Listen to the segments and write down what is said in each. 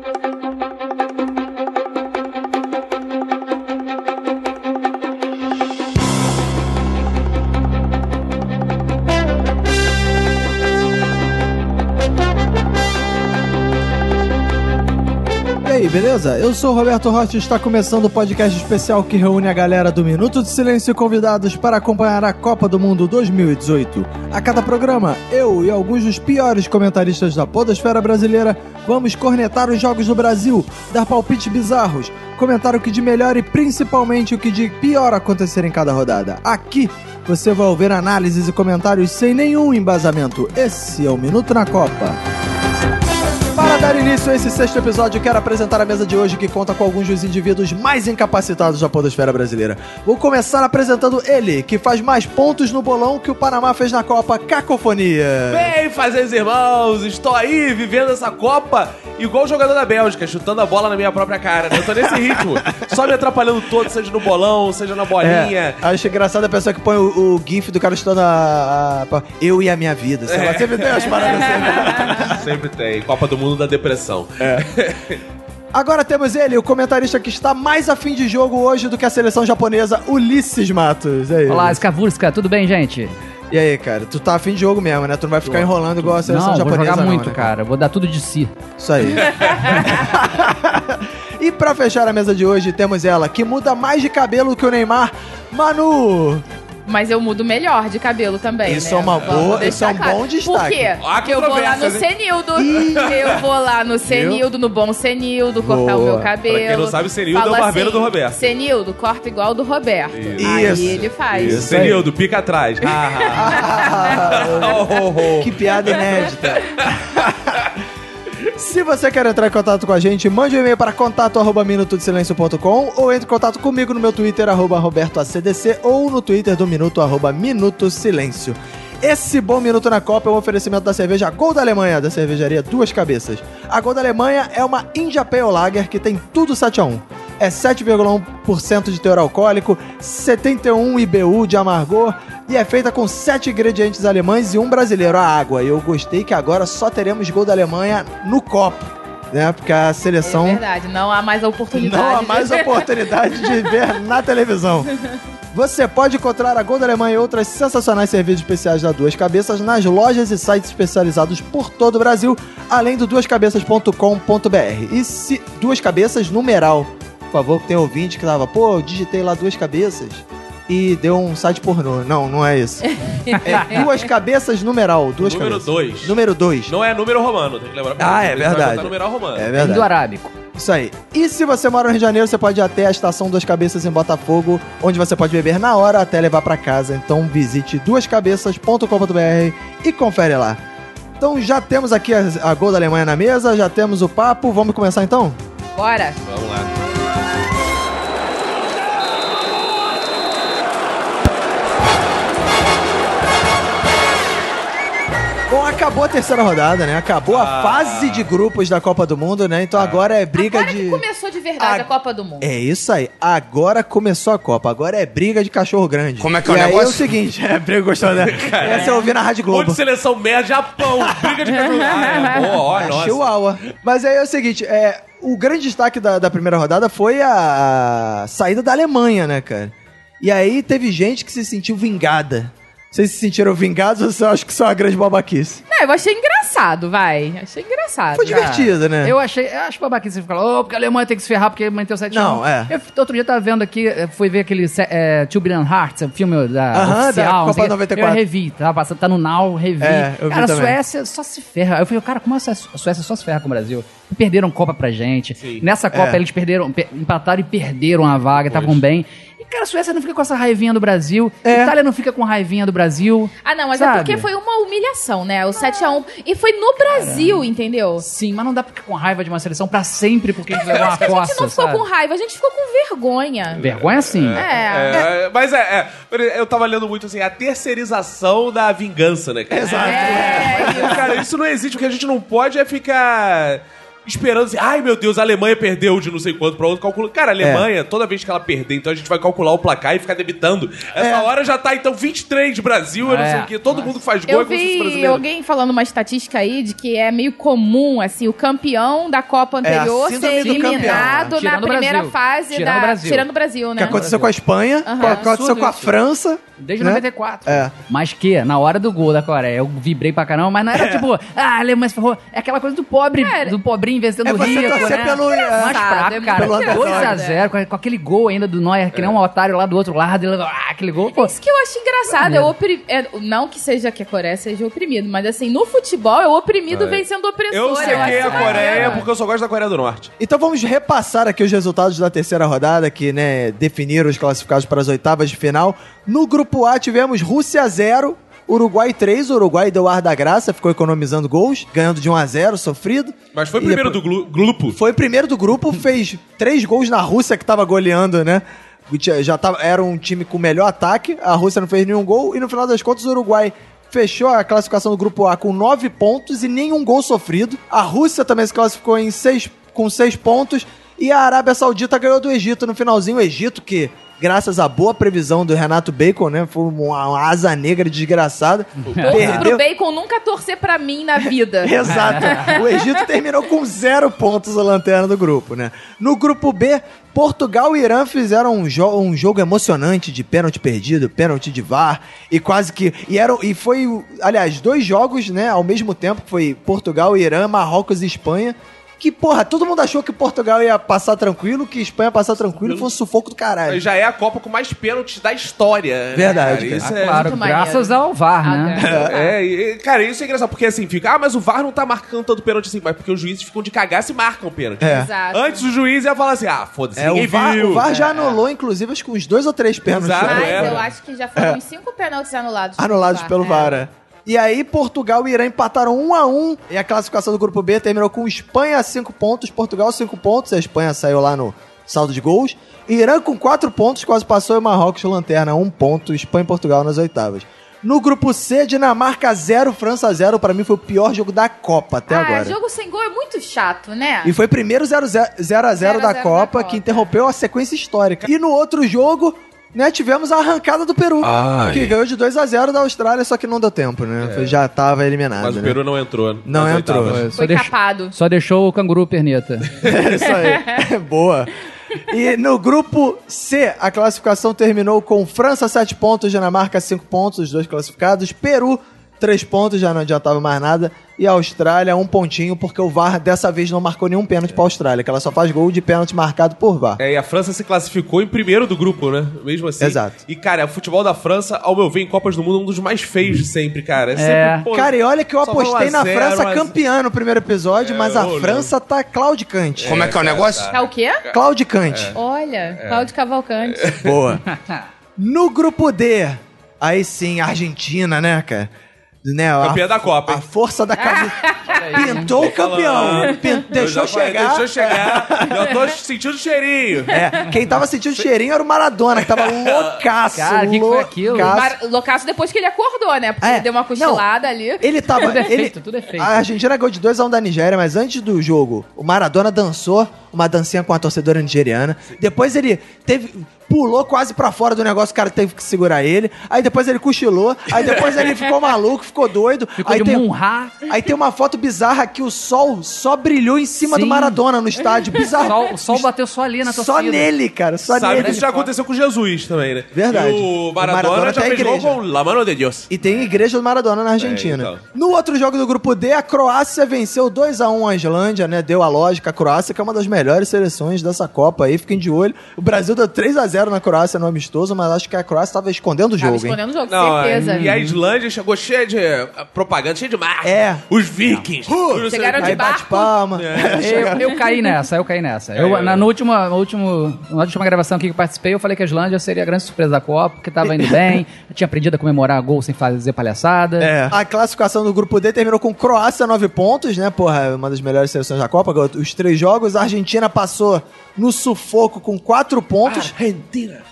thank you. Beleza? Eu sou o Roberto Rocha e está começando o podcast especial que reúne a galera do Minuto de Silêncio e convidados para acompanhar a Copa do Mundo 2018. A cada programa, eu e alguns dos piores comentaristas da podosfera brasileira vamos cornetar os jogos do Brasil, dar palpites bizarros, comentar o que de melhor e principalmente o que de pior acontecer em cada rodada. Aqui você vai ouvir análises e comentários sem nenhum embasamento. Esse é o Minuto na Copa. Para dar início a esse sexto episódio, quero apresentar a mesa de hoje que conta com alguns dos indivíduos mais incapacitados da podosfera brasileira. Vou começar apresentando ele, que faz mais pontos no bolão que o Panamá fez na Copa Cacofonia. Bem, fazeres irmãos, estou aí vivendo essa Copa igual o jogador da Bélgica, chutando a bola na minha própria cara, né? Eu tô nesse ritmo, só me atrapalhando todo, seja no bolão, seja na bolinha. É, acho engraçado a pessoa que põe o, o gif do cara chutando a, a- Eu e a minha vida. Sei lá, sempre tem umas paradas assim. Sempre tem, Copa do Mundo da Depressão. Agora temos ele, o comentarista que está mais afim de jogo hoje do que a seleção japonesa, Ulisses Matos. E aí, Olá? Skavurska, tudo bem, gente? E aí, cara? Tu tá afim de jogo mesmo, né? Tu não vai ficar enrolando igual a seleção não, vou japonesa jogar não, muito, né, cara. Vou dar tudo de si. Isso aí. e pra fechar a mesa de hoje, temos ela, que muda mais de cabelo que o Neymar, Manu. Mas eu mudo melhor de cabelo também. Isso né? é uma boa- isso é um claro. bom destaque. Por quê? Porque eu vou lá no? Senildo. Eu vou lá no Senildo, no bom Senildo, cortar Boa. o meu cabelo. Pra quem não sabe, Senildo é o barbeiro assim, do Roberto. Senildo, corta igual do Roberto. Isso. Aí Isso. ele faz. Isso. Senildo, pica atrás. Ah, ah, ah. Oh, oh, oh. que piada inédita. Se você quer entrar em contato com a gente, mande um e-mail para contato@minutodesilencio.com ou entre em contato comigo no meu Twitter arroba robertoacdc ou no Twitter do Minuto arroba Minuto Silêncio. Esse bom minuto na Copa é um oferecimento da cerveja Gol da Alemanha, da cervejaria Duas Cabeças. A Gol da Alemanha é uma India Pale Lager que tem tudo 7 a 1. É 7,1% de teor alcoólico, 71 IBU de amargor e é feita com 7 ingredientes alemães e um brasileiro, a água. E eu gostei que agora só teremos Gol da Alemanha no copo, né? Porque a É seleção verdade, não há mais a oportunidade. não há de- mais oportunidade de ver na televisão. Você pode encontrar a Gol da Alemanha e outras sensacionais cervejas especiais da Duas Cabeças nas lojas e sites especializados por todo o Brasil, além do duascabeças.com.br. E se Duas Cabeças numeral, por favor, que tem ouvinte que tava, pô, eu digitei lá Duas Cabeças e deu um site pornô. Não, não é isso. É Duas Cabeças numeral, Duas Número Cabeças. dois. Número 2. Não é número romano, tem que lembrar. Ah, é verdade. botar numeral romano. É verdade. do arábico. Isso aí. E se você mora no Rio de Janeiro, você pode ir até a estação Duas Cabeças em Botafogo, onde você pode beber na hora até levar pra casa. Então visite duascabeças.com.br e confere lá. Então já temos aqui a, a Gol da Alemanha na mesa, já temos o papo. Vamos começar então? Bora. Vamos lá. Acabou a terceira rodada, né? Acabou a Ah. fase de grupos da Copa do Mundo, né? Então agora é briga Agora de. que começou de verdade A- a Copa do Mundo. É isso aí. Agora começou a Copa. Agora é briga de cachorro grande. Como é que é o e aí é o negócio? seguinte, é briga gostou, né? Essa eu ouvi na Rádio Globo. Monte de seleção merda, Japão, briga de cachorro. Ah, é boa, ó, É nossa. Chihuahua. Mas aí é o seguinte, é, o grande destaque da, da primeira rodada foi a, a saída da Alemanha, né, cara? E aí teve gente que se sentiu vingada. Vocês se sentiram vingados ou você acha que só uma grande babaquice? Não, eu achei engraçado, vai. Achei engraçado. Foi divertido, né? Eu achei, eu acho babaquice você falar, oh, porque a Alemanha tem que se ferrar porque manteve o 7 Não, é. Eu outro dia tava vendo aqui, fui ver aquele é, Two Billion Hearts, o filme da Aham, oficial. da Copa sei o quê. 94. Eu revi, tá passando, tá no Now, revi. É, eu vi cara, a. Suécia só se ferra. Eu falei, cara, como a Suécia a Suécia só se ferra com o Brasil? Perderam Copa pra gente. Sim. Nessa Copa É. eles perderam, pe- empataram e perderam a vaga, estavam bem. E, cara, a Suécia não fica com essa raivinha do Brasil. É. A Itália não fica com raivinha do Brasil. Ah, não, mas é Sabe? porque foi uma humilhação, né? O 7x1. E foi no Brasil, entendeu? Sim, mas não dá pra ficar com raiva de uma seleção pra sempre porque a gente levou uma A gente não ficou sabe? com raiva, a gente ficou com vergonha. Vergonha sim. É. É, mas é, é, eu tava lendo muito assim, a terceirização da vingança, né, cara? Exato. É, isso. Cara, isso não existe. O que a gente não pode é ficar esperando assim, ai meu Deus, a Alemanha perdeu de não sei quanto pra outro, calcula. Cara, a Alemanha, toda vez que ela perder, então a gente vai calcular o placar e ficar debitando. Essa É. hora já tá, então, 23 de Brasil, eu não É. sei o quê. Todo mundo que faz gol Eu é como vi brasileiro. alguém falando uma estatística aí de que é meio comum, assim, o campeão da Copa anterior É, síndrome ser eliminado na primeira Brasil. fase Tirando da. o Brasil. Tirando o Brasil, Que né? aconteceu com a Espanha, Aham. que aconteceu Absurdo com a isso. França. Desde né? 94. É. Mas que, na hora do gol da Coreia, eu vibrei pra caramba, mas não era tipo, ah, a Alemanha se ferrou. É aquela coisa do pobre, do pobrinho vencendo é o você rico, torcer né? pelo- é. Mais fraco, é cara. muito engraçado. 2x0, com, com aquele gol ainda do Neuer, que nem um otário lá do outro lado. Ele, ah, aquele gol, pô. Isso que eu acho engraçado. É opri... é, não que seja que a Coreia seja oprimido, mas assim, no futebol é o oprimido vencendo o opressor. Eu sequei acho a Coreia porque eu só gosto da Coreia do Norte. Então vamos repassar aqui os resultados da terceira rodada, que né, definiram os classificados para as oitavas de final. No grupo A tivemos Rússia 0, Uruguai 3. O Uruguai deu ar da graça, ficou economizando gols, ganhando de 1 a 0 sofrido. Mas foi o primeiro depois- do grupo. Foi o primeiro do grupo, fez três gols na Rússia, que tava goleando, né? Já tava, era um time com melhor ataque, a Rússia não fez nenhum gol, e no final das contas o Uruguai fechou a classificação do grupo A com nove pontos e nenhum gol sofrido. A Rússia também se classificou em seis, com seis pontos, e a Arábia Saudita ganhou do Egito no finalzinho. O Egito que, graças à boa previsão do Renato Bacon, né? Foi uma, asa negra desgraçada. Torço pro Bacon nunca torcer pra mim na vida. Exato. O Egito terminou com zero pontos a lanterna do grupo, né? No grupo B, Portugal e Irã fizeram um, jo um jogo emocionante de pênalti perdido, pênalti de VAR e quase que e eram e foi, aliás, dois jogos, né, ao mesmo tempo, foi Portugal e Irã, Marrocos e Espanha. Que, porra, todo mundo achou que Portugal ia passar tranquilo, que Espanha ia passar tranquilo, foi um sufoco do caralho. Já é a Copa com mais pênaltis da história. né, Verdade, cara? Isso Ah, é... claro, muito graças maneiro. ao VAR, né? Ah, É, e, cara, isso é engraçado, porque assim, fica, ah, mas o VAR não tá marcando tanto pênalti assim, mas porque os juízes ficam de cagar se marcam o pênalti. É. Exato. Antes o juiz ia falar assim, ah, foda-se, É, ninguém o VAR, viu. o VAR já anulou, inclusive, acho que uns dois ou três pênaltis. Exato, Mas é. eu acho que já foram uns cinco pênaltis anulados. anulados pelo VAR. é. E aí, Portugal e Irã empataram 1 a 1 E a classificação do grupo B terminou com Espanha 5 pontos, Portugal 5 pontos. A Espanha saiu lá no saldo de gols. Irã com 4 pontos, quase passou. E Marrocos, lanterna, 1 ponto. Espanha e Portugal nas oitavas. No grupo C, Dinamarca 0, França 0. Pra mim foi o pior jogo da Copa até ah, agora. jogo sem gol é muito chato, né? E foi primeiro 0 a 0 da 0 a 0 Copa, da Copa. que interrompeu a sequência histórica. E no outro jogo, né, tivemos a arrancada do Peru, Ai. que ganhou de 2 a 0 da Austrália, só que não deu tempo, né? Foi- Já tava eliminado, Mas o né? Peru não entrou. Não nas entrou. oitavas. Foi deixou- capado. Só deixou o canguru perneta. É isso aí. Boa. E no grupo C, a classificação terminou com França 7 pontos, Dinamarca 5 pontos, os dois classificados, Peru 3 pontos, já não adiantava mais nada, e a Austrália um pontinho, porque o VAR dessa vez não marcou nenhum pênalti pra Austrália, que ela só faz gol de pênalti marcado por VAR. É, e a França se classificou em primeiro do grupo, né? Mesmo assim. Exato. E, cara, o futebol da França, ao meu ver, em Copas do Mundo, é um dos mais feios de sempre, cara. É, É. sempre, pô, Cara, e olha que eu apostei 1 a na 0, França 1 a 0. campeã no primeiro episódio, É, mas a França tá claudicante. Como é que é o negócio? Tá o quê? Claudicante. Olha, Cláudio Cavalcante. Boa. No grupo D, aí sim, Argentina, né, cara? Né, a- Campeã da Copa, A hein? força da camisa. Pintou o campeão. Deixou chegar. Deixou chegar. Eu tô sentindo o cheirinho. É, quem tava sentindo cheirinho era o Maradona, que tava loucaço. Cara, que que foi aquilo? loucaço. Mar- Loucaço depois que ele acordou, né? Porque É, ele deu uma cochilada ali. Ele tava. Tudo é ele, feito, tudo é feito. A Argentina ganhou de 2x1 da Nigéria, mas antes do jogo, o Maradona dançou uma dancinha com a torcedora nigeriana. Depois ele teve. Pulou quase pra fora do negócio, o cara teve que segurar ele. Aí depois ele cochilou. Aí depois ele ficou maluco, ficou doido. Ficou aí de tem, Munhá. Aí tem uma foto bizarra que o sol só brilhou em cima do Sim. Maradona no estádio. Bizarro. Sol- o sol bateu só ali na torcida. Só nele, cara. Só Sabe nele. que isso já aconteceu com Jesus também, né? Verdade. E o O Maradona, Maradona já a fez gol com La Mano de Deus. E tem igreja do Maradona na Argentina. É, então. No outro jogo do grupo D, a Croácia venceu 2x1 a Islândia, né? Deu a lógica. A Croácia, que é uma das melhores seleções dessa Copa aí, fiquem de olho. O Brasil deu 3x0 na Croácia no amistoso, mas acho que a Croácia tava escondendo o Tava jogo, hein? escondendo o jogo, Não, certeza. e a Islândia chegou cheia de propaganda, cheia de marca. É. Os vikings. sei Chegaram de Aí bate barco. palma. Eu, eu caí nessa, eu caí nessa. Eu, É, na, eu- no último, no último, na última gravação aqui que eu participei, eu falei que a Islândia seria a grande surpresa da Copa, porque tava indo bem, tinha aprendido a comemorar gol sem fazer palhaçada. É. A classificação do grupo D terminou com Croácia 9 pontos, né? Porra, uma das melhores seleções da Copa. Os três jogos. A Argentina passou no sufoco com 4 pontos.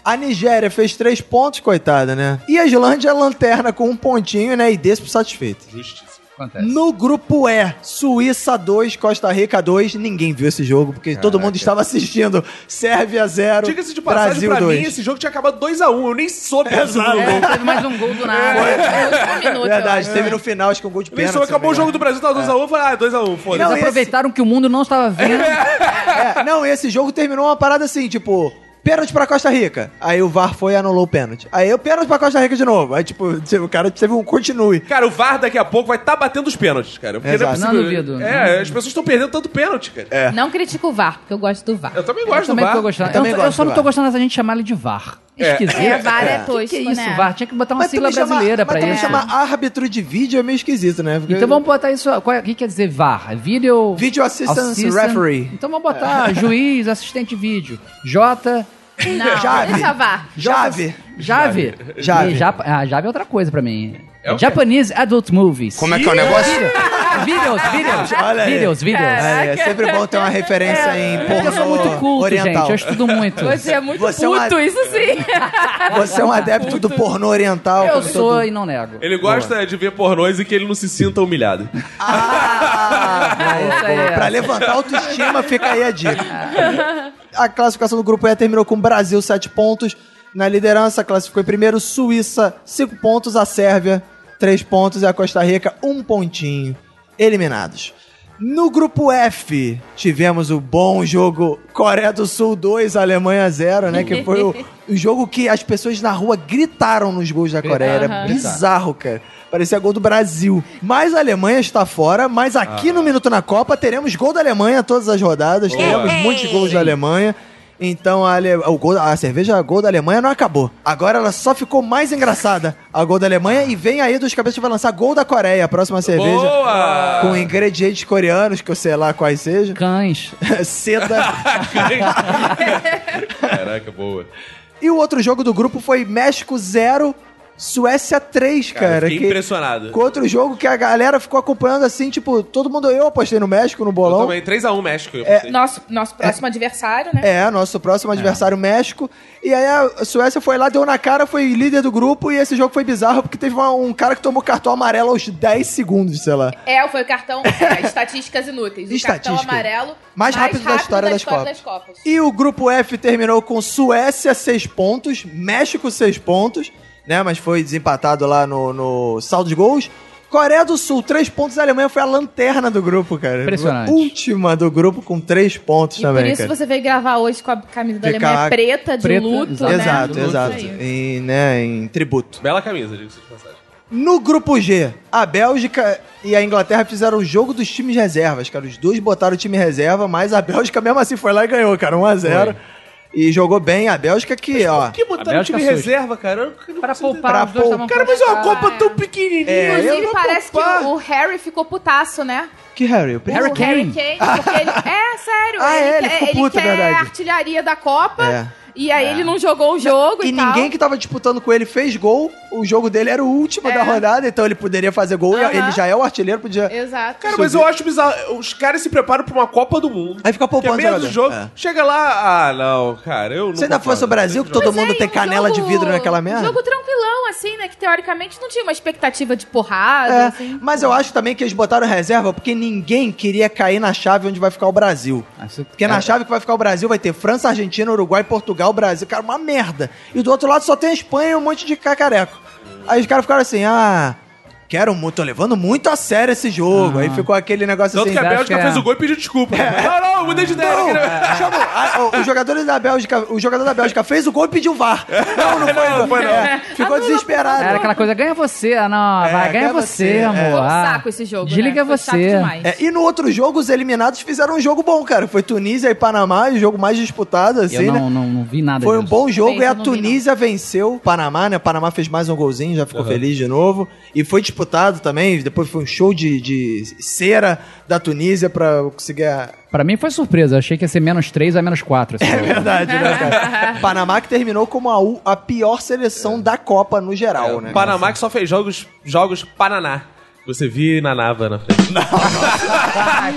A Nigéria fez 3 pontos, coitada, né? E a Islândia lanterna com um pontinho, né? E desse satisfeito. Justiça. Acontece. No grupo E, Suíça 2, Costa Rica 2. Ninguém viu esse jogo, porque todo mundo estava assistindo. Sérvia 0, Diga-se de passagem, Brasil pra 2. mim, esse jogo tinha acabado 2x1. Eu nem soube do Exato. gol. É, teve mais um gol do nada. Último minuto, eu Verdade, teve no final, acho que um gol de pênalti. acabou o jogo do Brasil, tava 2x1. Eu falei, ah, 2x1, Eles foda-se. Esse- aproveitaram que o mundo não estava vendo. É, não, esse jogo terminou uma parada assim, tipo, pênalti pra Costa Rica. Aí o VAR foi e anulou o pênalti. Aí o pênalti pra Costa Rica de novo. Aí, tipo, o cara teve um continue. Cara, o VAR daqui a pouco vai estar batendo os pênaltis, cara. Porque Exato. não, é possível. Não duvido. É, as pessoas estão perdendo tanto pênalti, cara. É. Não critico o VAR, porque eu gosto do VAR. Eu também Eu gosto do também VAR. tô gostando. Eu também eu, gosto eu só do não tô VAR. gostando dessa gente chamar ele de VAR. É. Esquisito. É, VAR é Que tosco, que é isso, né? VAR? Tinha que botar uma Mas sigla brasileira mas pra também isso. chamar árbitro de vídeo é meio esquisito, né? Porque- Então vamos botar isso. é- O que quer dizer VAR? Video. Video Assistance Referee. Então vamos botar juiz, assistente de vídeo. J. Não, Jave. deixa VAR. Jave. Jave. Jave. E ah, Jave é outra coisa pra mim. É o quê? Japanese Adult Movies. Como é que é o negócio? Videos, videos. Olha aí. Videos, videos. É, é sempre bom ter uma referência em Porque pornô eu sou muito culto, oriental. gente. Eu estudo muito. Você é muito Você é uma- puto, isso sim. Você é um adepto do pornô oriental. Eu como sou todo- e não nego. Ele gosta de ver pornôs e que ele não se sinta humilhado. Ah, boa, isso aí boa. é. Pra levantar a autoestima, fica aí a dica. A classificação do grupo E terminou com Brasil 7 pontos. Na liderança, classificou em primeiro Suíça 5 pontos, a Sérvia 3 pontos e a Costa Rica 1 pontinho. Eliminados. No grupo F, tivemos o bom jogo Coreia do Sul 2, Alemanha 0, né? Que foi o, o jogo que as pessoas na rua gritaram nos gols da Coreia. Era bizarro, cara. Parecia gol do Brasil. Mas a Alemanha está fora, mas aqui no Minuto na Copa teremos gol da Alemanha todas as rodadas. Teremos muitos gols da Alemanha. Então a, Ale- o gol, a cerveja gol da Alemanha não acabou. Agora ela só ficou mais engraçada. A gol da Alemanha e vem aí dos cabeças vai lançar gol da Coreia, a próxima cerveja. Boa! Com ingredientes coreanos, que eu sei lá quais sejam. Cães. Seda. Caraca, boa. e o outro jogo do grupo foi México 0, Suécia 3, Cara, cara. fiquei que- impressionado. Com outro jogo que a galera ficou acompanhando assim, tipo, todo mundo. Eu apostei no México, no Eu bolão. também, 3x1 México. Eu É. Nosso, nosso próximo adversário, né? É, nosso próximo adversário México. E aí a Suécia foi lá, deu na cara, foi líder do grupo. E esse jogo foi bizarro porque teve uma- um cara que tomou cartão amarelo aos 10 segundos, sei lá. É, foi o cartão é, estatísticas inúteis. O Estatística. cartão amarelo Mais rápido da história das Copas. Copas. E o grupo F terminou com Suécia 6 pontos, México 6 pontos, né? Mas foi desempatado lá no, no saldo de gols. Coreia do Sul, 3 pontos. A Alemanha foi a lanterna do grupo, cara. Impressionante. Última do grupo com 3 pontos E também, por isso cara. você veio gravar hoje com a camisa da Alemanha preta, de Preta, luto, exato. né? Exato, Isso exato. aí. Em, né, em tributo. Bela camisa, diga-se de passagem. No grupo G, a Bélgica e a Inglaterra fizeram o jogo dos times reservas, cara. Os dois botaram o time reserva, mas a Bélgica mesmo assim foi lá e ganhou, cara. 1x0. E jogou bem a Bélgica que, ó. Por que botaram o Bélgica time assusta. reserva, cara? Para consigo poupar, Pra os dois estavam Cara, mas é uma poupar. Copa tão pequenininha. É, Inclusive, parece poupar. que o Harry ficou putaço, né? Que Harry? Eu Harry o Kane. Harry Kane, porque ele... É, sério. Ah, é, ele quer, ficou puto, é quer verdade. artilharia da Copa. É. E aí ele não jogou o jogo e, E tal. ninguém que tava disputando com ele fez gol. O jogo dele era o último É. da rodada, então ele poderia fazer gol. e Aham. Ele já é o artilheiro, podia. Exato. Cara, mas eu acho bizarro. Os caras se preparam pra uma Copa do Mundo. Aí fica Que é poupando do jogo. É. Chega lá, ah, não, cara, eu não. Se ainda fosse o Brasil, que todo Mas mundo é, tem um canela de jogo- vidro naquela merda. Jogo tranquilão, assim, né? Que teoricamente não tinha uma expectativa de porrada, É, assim. mas eu acho também que eles botaram reserva porque ninguém queria cair na chave onde vai ficar o Brasil. Ah, Porque na chave que vai ficar o Brasil vai ter França, Argentina, Uruguai, Portugal, Brasil. Cara, uma merda. E do outro lado só tem a Espanha e um monte de cacareco. Aí os caras ficaram assim, ah... Quero muito, tô levando muito a sério esse jogo. Ah. Aí ficou aquele negócio Tanto assim... que a acho Bélgica que é. fez o gol e pediu desculpa. Não, não, eu mudei de ideia. Não, queria- chama, a- o- os jogadores da Bélgica, o jogador da Bélgica fez o gol e pediu VAR. Não, não foi, Não, não foi, não. É, ficou desesperado. Era aquela coisa, ganha você, ah, não, É, vai, ganha ganha você, você, é. amor. Foi um ah, saco esse jogo, Desliga né? Foi chato você. demais. É, e no outro jogo, os eliminados fizeram um jogo bom, cara. Foi Tunísia e Panamá, o jogo mais disputado, assim, Eu né? não, não, não vi nada Foi um disso. bom jogo Também e a não vi, Tunísia venceu o Panamá, né? O Panamá fez mais um golzinho, já ficou feliz de novo. E foi disputado também. Depois foi um show de, de cera da Tunísia pra conseguir a. Pra mim foi surpresa, achei que ia ser menos 3 a menos 4. É verdade, né, cara? Panamá que terminou como a, a pior seleção da Copa no geral, né? Panamá que só fez jogos, jogos Pananá. Você via Nanava na frente.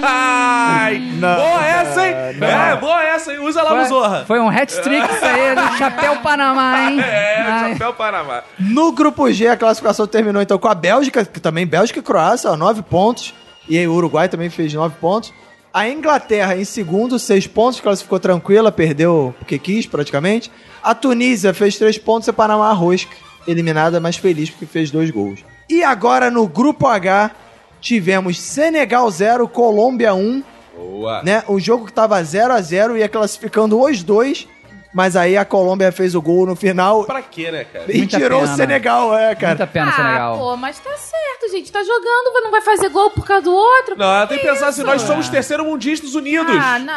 Ai, Não, boa essa, hein? não. É, boa essa, hein? Usa lá no Foi, Zorra. foi um hat-trick isso aí, do Chapéu Panamá, hein? É, Ai. Chapéu Panamá. No grupo G, a classificação terminou então com a Bélgica, que também Bélgica e Croácia, ó, nove pontos. E aí o Uruguai também fez nove pontos. A Inglaterra em segundo, seis pontos, classificou tranquila, perdeu porque quis praticamente. A Tunísia fez três pontos e a Panamá a rosca, eliminada, mas feliz porque fez dois gols. E agora no grupo H, tivemos Senegal 0, Colômbia 1, Boa. né? O jogo que tava 0 a 0 ia classificando os dois, mas aí a Colômbia fez o gol no final Pra quê, né, cara? e Muita tirou pena. o Senegal, é, cara. Muita pena, ah, Senegal. pô, mas tá certo, gente. Tá jogando, não vai fazer gol por causa do outro. Não, ela tem que pensar assim, nós somos terceiro mundistas unidos. Ah, não.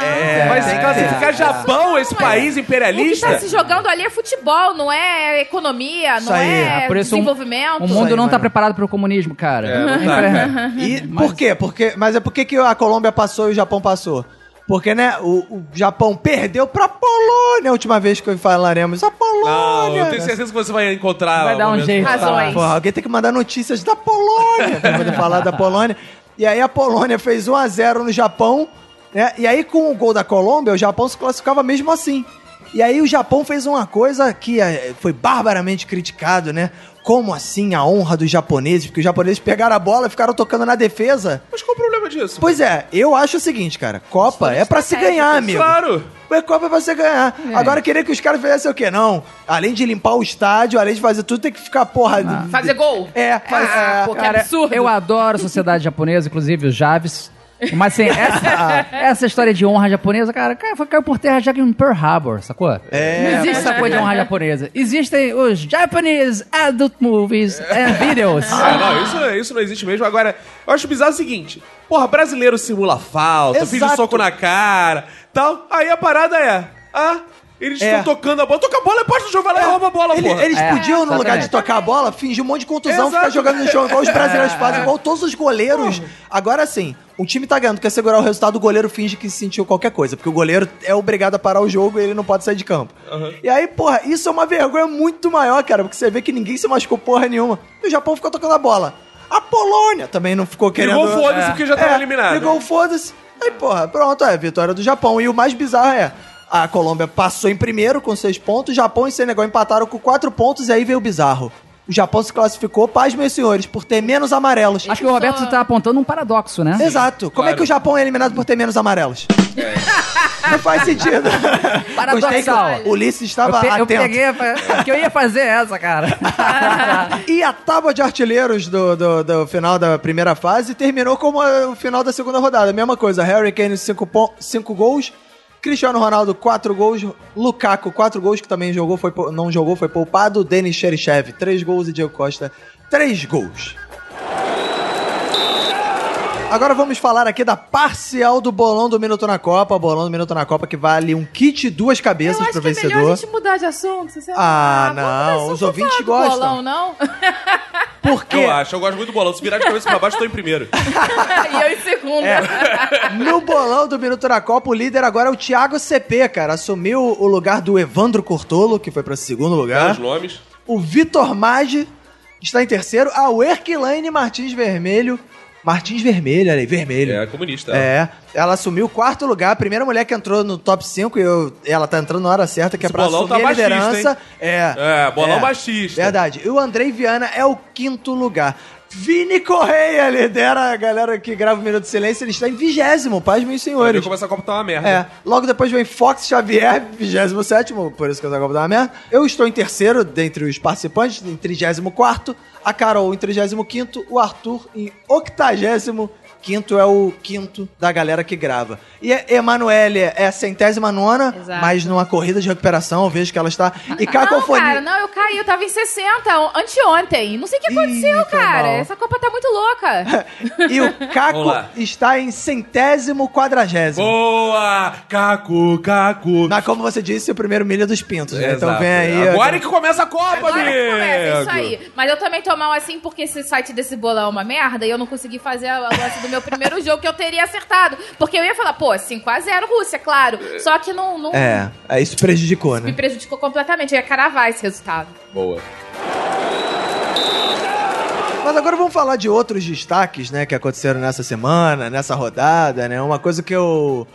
Mas se É, classificar é. Japão, esse Mas país O que imperialista... tá se jogando ali é futebol, não é economia, não aí. é por isso um- desenvolvimento. O mundo aí, não tá preparado pro comunismo, cara. É, não tá, cara. E por quê? Porque, mas é por que que a Colômbia passou e o Japão passou? Porque, né, o, o Japão perdeu pra Polônia a última vez que falaremos. A Não, Polônia! eu tenho certeza que você vai encontrar... Vai dar um jeito. Razões. Porra, alguém tem que mandar notícias da Polônia pra poder falar da Polônia. E aí a Polônia fez 1x0 no Japão, né? E aí com o gol da Colômbia, o Japão se classificava mesmo assim. E aí o Japão fez uma coisa que eh, foi barbaramente criticado, né? Como assim a honra dos japoneses? Porque os japoneses pegaram a bola e ficaram tocando na defesa. Mas qual o problema disso? Pois é, eu acho o seguinte, cara. Copa é pra se ganhar, amigo. Claro. Mas Copa é pra você ganhar. Agora, querer que os caras fizessem o quê? Não. Além de limpar o estádio, além de fazer tudo, tem que ficar, porra... de- Fazer gol? É, faz, Ah, é, pô, que Cara, absurdo. eu adoro a sociedade japonesa, inclusive os Javes. Mas assim, essa, essa história de honra japonesa, cara, cara, foi caiu por terra já que em Pearl Harbor, sacou? É, Não existe essa coisa de honra japonesa. Existem os Japanese Adult Movies and Videos. Ah, não, isso, isso não existe mesmo. Agora, eu acho bizarro o seguinte: porra, brasileiro simula falta, finge Exato. soco na cara, tal. Aí a parada é: ah, eles É. estão tocando a bola. Toca a bola, depois do jogo vai lá e rouba a bola, Ele- porra. eles É, podiam, no lugar de tocar a bola, fingir um monte de contusão, Exato. ficar jogando no chão, igual os brasileiros fazem, igual todos os goleiros. Agora sim, o time tá ganhando, quer segurar o resultado, o goleiro finge que sentiu qualquer coisa, porque o goleiro é obrigado a parar o jogo e ele não pode sair de campo. E aí, porra, isso é uma vergonha muito maior, cara, porque você vê que ninguém se machucou porra nenhuma. E o Japão ficou tocando a bola. A Polônia também não ficou querendo... Ligou foda-se porque já tava É, eliminado. Ligou o foda-se. Aí, porra, pronto, é, vitória do Japão. E o mais bizarro é, a Colômbia passou em primeiro com seis pontos, Japão e Senegal empataram com quatro pontos, e aí veio o bizarro. O Japão se classificou, paz, meus senhores, por ter menos amarelos. Acho que o Roberto está apontando um paradoxo, né? Exato. Como é claro. que o Japão é eliminado por ter menos amarelos? Não faz sentido. Que o Ulisses Eu, estava eu atento. peguei, a- que eu ia fazer essa, cara. E a tábua de artilheiros do, do, do final da primeira fase terminou como o final da segunda rodada. Mesma coisa, Harry Kane, 5 gols. Cristiano Ronaldo, 4 gols. Lukaku, 4 gols, que também jogou, foi, não jogou, foi poupado. Denis Cherichev, 3 gols. E Diego Costa, 3 gols. Agora vamos falar aqui da parcial do bolão do Minuto na Copa. Bolão do Minuto na Copa que vale um kit duas Eu cabeças acho pro que é vencedor. melhor a gente mudar de assunto. Ah, vamos não, os ouvintes falar do gostam. Bolão, não? Porque Eu acho, eu gosto muito do bolão. Se virar de cabeça pra baixo, eu tô em primeiro. e eu em segundo. É. no bolão do Minuto na Copa, o líder agora é o Thiago CP, cara. Assumiu o lugar do Evandro Cortolo, que foi pra segundo lugar. Os nomes. O Vitor Maggi está em terceiro. A Erquilaine Martins Vermelho. Martins Vermelho, olha aí, vermelho. É comunista. É, ela assumiu o quarto lugar, a primeira mulher que entrou no top 5 e eu- ela tá entrando na hora certa, que Esse é pra assumir tá a liderança. machista, É. É, bolão machista. Verdade. E o Andrei Viana é o quinto lugar. Vini Correia lidera a galera que grava o Minuto de Silêncio, ele está em vigésimo, paz, meus senhores. como essa Copa tá uma merda. É, logo depois vem Fox Xavier, 27 por isso que essa Copa dá uma merda. Eu estou em terceiro dentre os participantes, em 34 a Carol em 35 o Arthur em 85 Quinto é o quinto da galera que grava. E a Emanuele é a centésima nona, Exato. mas numa corrida de recuperação, eu vejo que ela está. E Não, cacofonia. cara, não, eu caí, eu tava em 60 on- anteontem. Não sei o que aconteceu, Ih, cara. mal. Essa Copa tá muito louca. E o Caco está em centésimo quadragésimo. Boa! Cacu, Cacu. Mas como você disse, o primeiro milho dos pintos, né? Então vem aí. Agora é que começa a Copa, Agora que amigo! começa, é isso aí. Mas eu também tô mal assim porque esse site desse bolão é uma merda e eu não consegui fazer a lance do meu primeiro jogo que eu teria acertado. Porque eu ia falar, pô, 5x0 Rússia, claro. Só que não, não É, é, isso prejudicou, me né? prejudicou completamente. Eu ia cravar esse resultado. Boa. Mas agora vamos falar de outros destaques, né, que aconteceram nessa semana, nessa rodada, né? Uma coisa que eu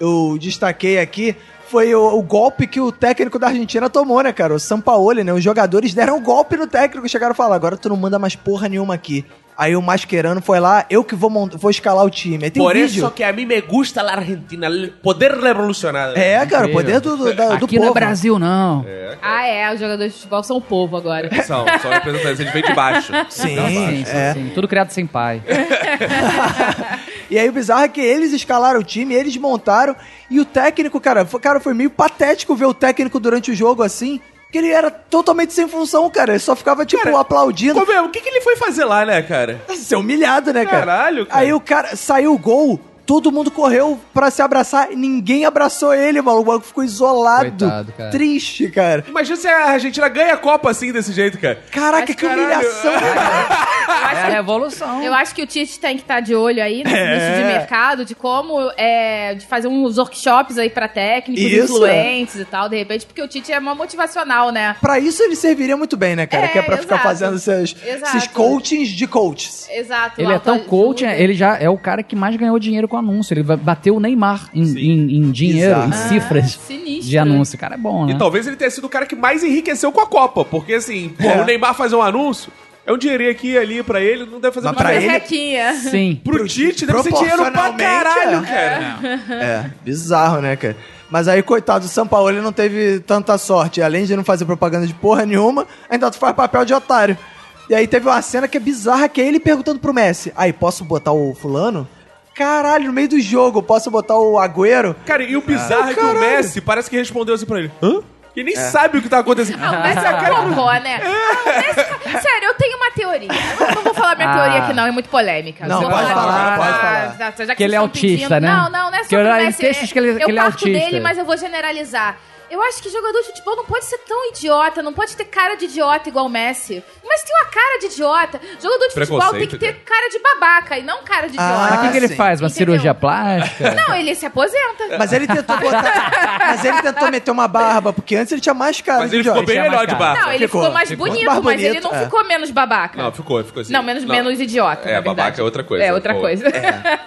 eu destaquei aqui foi o, o golpe que o técnico da Argentina tomou, né, cara? O Sampaoli, né? Os jogadores deram um golpe no técnico e chegaram a falar: agora tu não manda mais porra nenhuma aqui. Aí o Mascherano foi lá, eu que vou, mont- vou escalar o time. Aí tem Por um isso vídeo. que a mim me gusta la Argentina, poder revolucionário. É, cara, o poder do, do, da- do Aqui não é povo. Brasil, não. Ah, é, os jogadores de futebol são o povo agora. São, são representantes, eles vêm de baixo. Sim, Sim, sim, é. sim. Tudo criado sem pai. E aí o bizarro é que eles escalaram o time, eles montaram, e o técnico, cara, foi, cara, foi meio patético ver o técnico durante o jogo assim, que ele era totalmente sem função, cara. Ele só ficava, tipo, Cara, aplaudindo. Pô, meu, o que, que ele foi fazer lá, né, cara? Ser humilhado, né, cara? Caralho, cara. Aí o cara saiu o gol, todo mundo correu pra se abraçar, e ninguém abraçou ele, mano. O maluco ficou isolado. Coitado, cara. Triste, cara. Imagina se a Argentina ganha a Copa assim, desse jeito, cara. Caraca, Mas, que caralho. humilhação. É a revolução. Eu acho que o Tite tem que estar de olho aí nesse É. nicho de mercado, de como é, de fazer uns workshops aí pra técnicos, Isso, influentes e tal, de repente, porque o Tite é uma motivacional, né? Pra isso ele serviria muito bem, né, cara? É, que é pra ficar exato. fazendo esses, Exato. esses coachings de coaches. Exato. Ele é tão coach, ele já é o cara que mais ganhou dinheiro com anúncio. Ele vai- bateu o Neymar em, em- em dinheiro, Bizarro. em cifras sinistro. de anúncio. O cara é bom, né? E talvez ele tenha sido o cara que mais enriqueceu com a Copa. Porque, assim, pô, É. o Neymar fazer um anúncio, é um dinheirinho aqui e ali pra ele, não deve fazer muito pra bem. ele- Requinha. Sim. Pro, Tite deve ser dinheiro pra caralho, é. cara. É, bizarro, né, cara? Mas aí, coitado, o São Paulo ele não teve tanta sorte. Além de não fazer propaganda de porra nenhuma, ainda faz papel de otário. E aí teve uma cena que é bizarra, que é ele perguntando pro Messi, aí, posso botar o fulano? Caralho, no meio do jogo, posso botar o Agüero? Cara, e o bizarro é que o Caralho. Messi parece que respondeu assim pra ele. Hã? E nem sabe o que tá acontecendo. Não, o Messi é cocô, né? Ah, o Messi- Sério, eu tenho uma teoria. Eu Não, não vou falar minha Ah. teoria aqui, não, é muito polêmica. Não, pode falar pode ah, falar. já- já Que ele é estão autista, pedindo- né? Não, não, não é Que só eu do já li Messi. textos que ele- eu que ele é parto autista. dele, mas eu vou generalizar. Eu acho que jogador de futebol não pode ser tão idiota, não pode ter cara de idiota igual o Messi. Mas tem uma cara de idiota. Jogador de futebol tem que ter cara. cara de babaca e não cara de Ah, idiota. Mas o que, que ele sim. faz? Uma Entendeu? cirurgia plástica? Não, ele se aposenta. Mas ele tentou botar. mas ele tentou meter uma barba, porque antes ele tinha mais cara Mas de ele ficou idiota. bem melhor de barba. Não, ele Ficou, ficou, mais ficou. bonito, Mais mas ele bonito, não é. ficou menos babaca. Não, ficou, ficou assim. Não, menos, Não. menos idiota. É, na babaca verdade. é outra coisa. É outra coisa.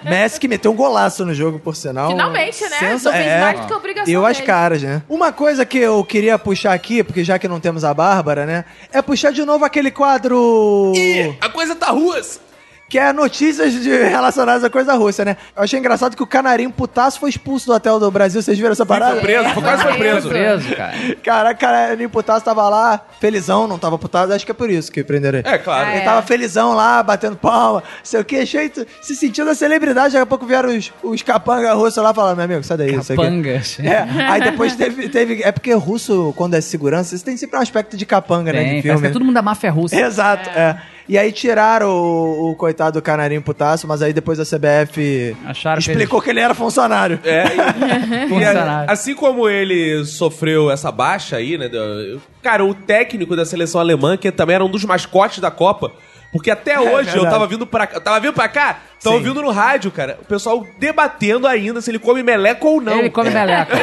Messi que meteu um golaço no jogo, por sinal. Finalmente, né? Sensa- Não fez é. mais do que a obrigação Deu as dele. caras, né? Uma coisa que eu queria puxar aqui, porque já que não temos a Bárbara, né? É puxar de novo aquele quadro. Ih, a coisa tá ruas. Que é notícias de- relacionadas à coisa russa, né? Eu achei engraçado que o canarinho putaço foi expulso do hotel do Brasil. Vocês viram essa parada? Foi preso, foi quase foi preso. Preso, cara. Caraca, o canarinho putaço tava lá, felizão, não tava putado. Acho que é por isso que prenderam ele. É, claro. Ele tava felizão lá, batendo palma, sei o que, jeito, se sentindo a celebridade. Daqui a pouco vieram os, os capanga russos lá falando, meu amigo, sai daí, isso aqui. Capangas. É, aí depois teve, teve. É porque russo, quando é segurança, isso tem sempre um aspecto de capanga, né? De parece filme. que é todo mundo da máfia russa. Exato, é. E aí tiraram o, o coitado do canarinho putaço, mas aí depois a CBF Acharam que explicou que ele era funcionário. É, e, e Funcionário. a- assim como ele sofreu essa baixa aí, né? Cara, o técnico da seleção alemã, que também era um dos mascotes da Copa, porque até hoje eu É verdade. tava vindo pra cá. eu Tava vindo pra cá, Sim. ouvindo no rádio, cara. O pessoal debatendo ainda se ele come meleca ou não. Ele come meleca.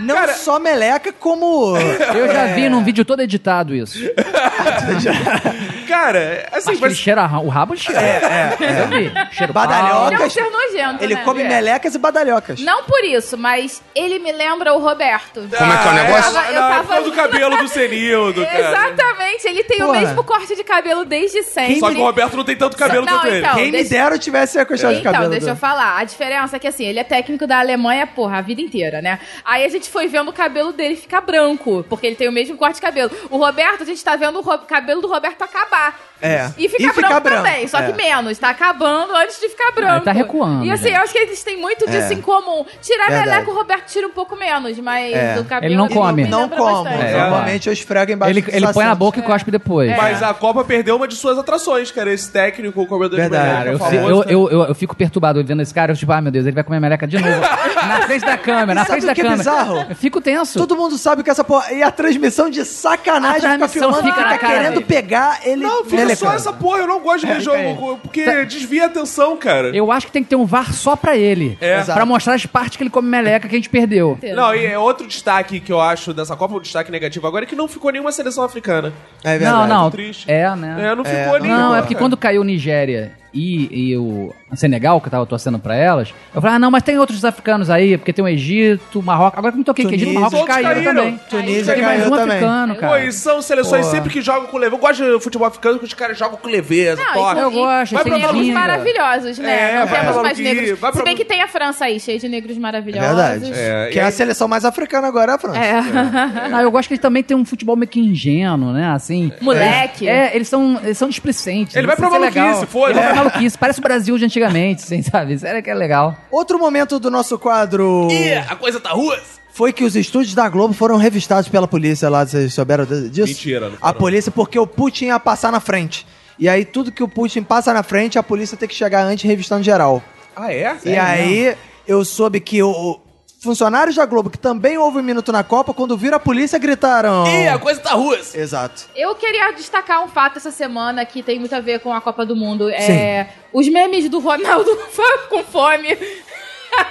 Não só meleca, como. Eu já vi num vídeo todo editado isso. Cara, assim, Acho que ele mas. cheira ra- o rabo cheira. É, é. Eu vi. Cheiro Badalhoca. Ele é um ser nojento, Ele né? come É. melecas e badalhocas. Não por isso, mas ele me lembra o Roberto. Como é que é o negócio? Eu tava- eu não, é tava- causa do cabelo do Senildo, cara. Exatamente, ele tem Porra. o mesmo corte de cabelo desde sempre. Só que o Roberto não tem tanto cabelo Não, quanto ele. então. Quem me deixa- dera eu tivesse a questão de Então, cabelo. deixa do- eu falar. A diferença é que, assim, ele é técnico da Alemanha, porra, a vida inteira, né? Aí a gente foi vendo o cabelo dele ficar branco, porque ele tem o mesmo corte de cabelo. O Roberto, a gente tá vendo o cabelo do Roberto acabar. É. E ficar E ficar branco, branco, também, só é. que menos. Tá acabando antes de ficar branco. ele tá recuando E assim, já. eu acho que eles têm muito disso É. em comum. Tirar a Verdade. meleca, o Roberto tira um pouco menos, mas É. o cabelo Ele não come. me Não. É. Normalmente eu esfrego embaixo Ele, do ele põe na boca e cospe depois. Mas a Copa perdeu uma de suas atrações, cara. Esse técnico, o comedor Verdade. de meleca eu, eu, eu, eu fico perturbado vendo esse cara. Eu tipo, ai meu Deus, ele vai comer meleca de novo. na frente da câmera, na Sabe frente da é câmera. bizarro? Eu fico tenso. Todo mundo sabe que essa porra. E a transmissão de sacanagem fica filmando, fica fica, querendo pegar ele. Não, fica só melecando. essa porra. Eu não gosto de ver jogo, porque desvia a atenção, cara. Eu acho que tem que ter um VAR só pra ele. É. Pra mostrar as partes que ele come meleca que a gente perdeu. Não, e é outro destaque que eu acho dessa Copa, um destaque negativo agora, é que não ficou nenhuma seleção africana. É não, verdade. não. Triste. É, né? É, não É, ficou não- nenhuma. Não, é porque cara. quando caiu Nigéria e, e o Senegal, que eu tava torcendo pra elas. Eu falei, ah, não, mas tem outros africanos aí, porque tem o Egito, Marrocos. Agora que eu me toquei que Egito e. Marrocos caíram, caíram. também. Tunísia Tem mais um também. africano, cara. Pô, e são seleções Pô. sempre que jogam com leveza. Eu gosto de futebol africano que os caras jogam com leveza, Não, toca. Eu gosto, Vai tem pra negros maravilhosos, né? É, não vai temos pra mais negros. vai Se pra- bem que tem a França aí, cheia de negros É maravilhosos. verdade. É, que é a seleção mais africana agora é a França. É. Não, eu gosto que ele também tem um futebol meio que ingênuo, né? Assim. Moleque. É, eles são, eles são displicentes. Ele vai pra é maluquice, foda-se. Ele vai pra maluquice. Parece o Brasil de antigamente, assim, sabe? Isso era que é legal. Outro momento do nosso quadro Ih, a coisa tá ruim. foi que os estúdios da Globo foram revistados pela polícia lá. Vocês souberam disso? Mentira, não A foram. polícia, porque o Putin ia passar na frente. E aí, tudo que o Putin passa na frente, a polícia tem que chegar antes revistando geral. Ah, é? e aí, eu soube que o- funcionários da Globo, que também houve um minuto na Copa, quando viram a polícia, gritaram. Ih, a coisa tá ruim. Exato. Eu queria destacar um fato essa semana que tem muito a ver com a Copa do Mundo. É os memes do Ronaldo com fome.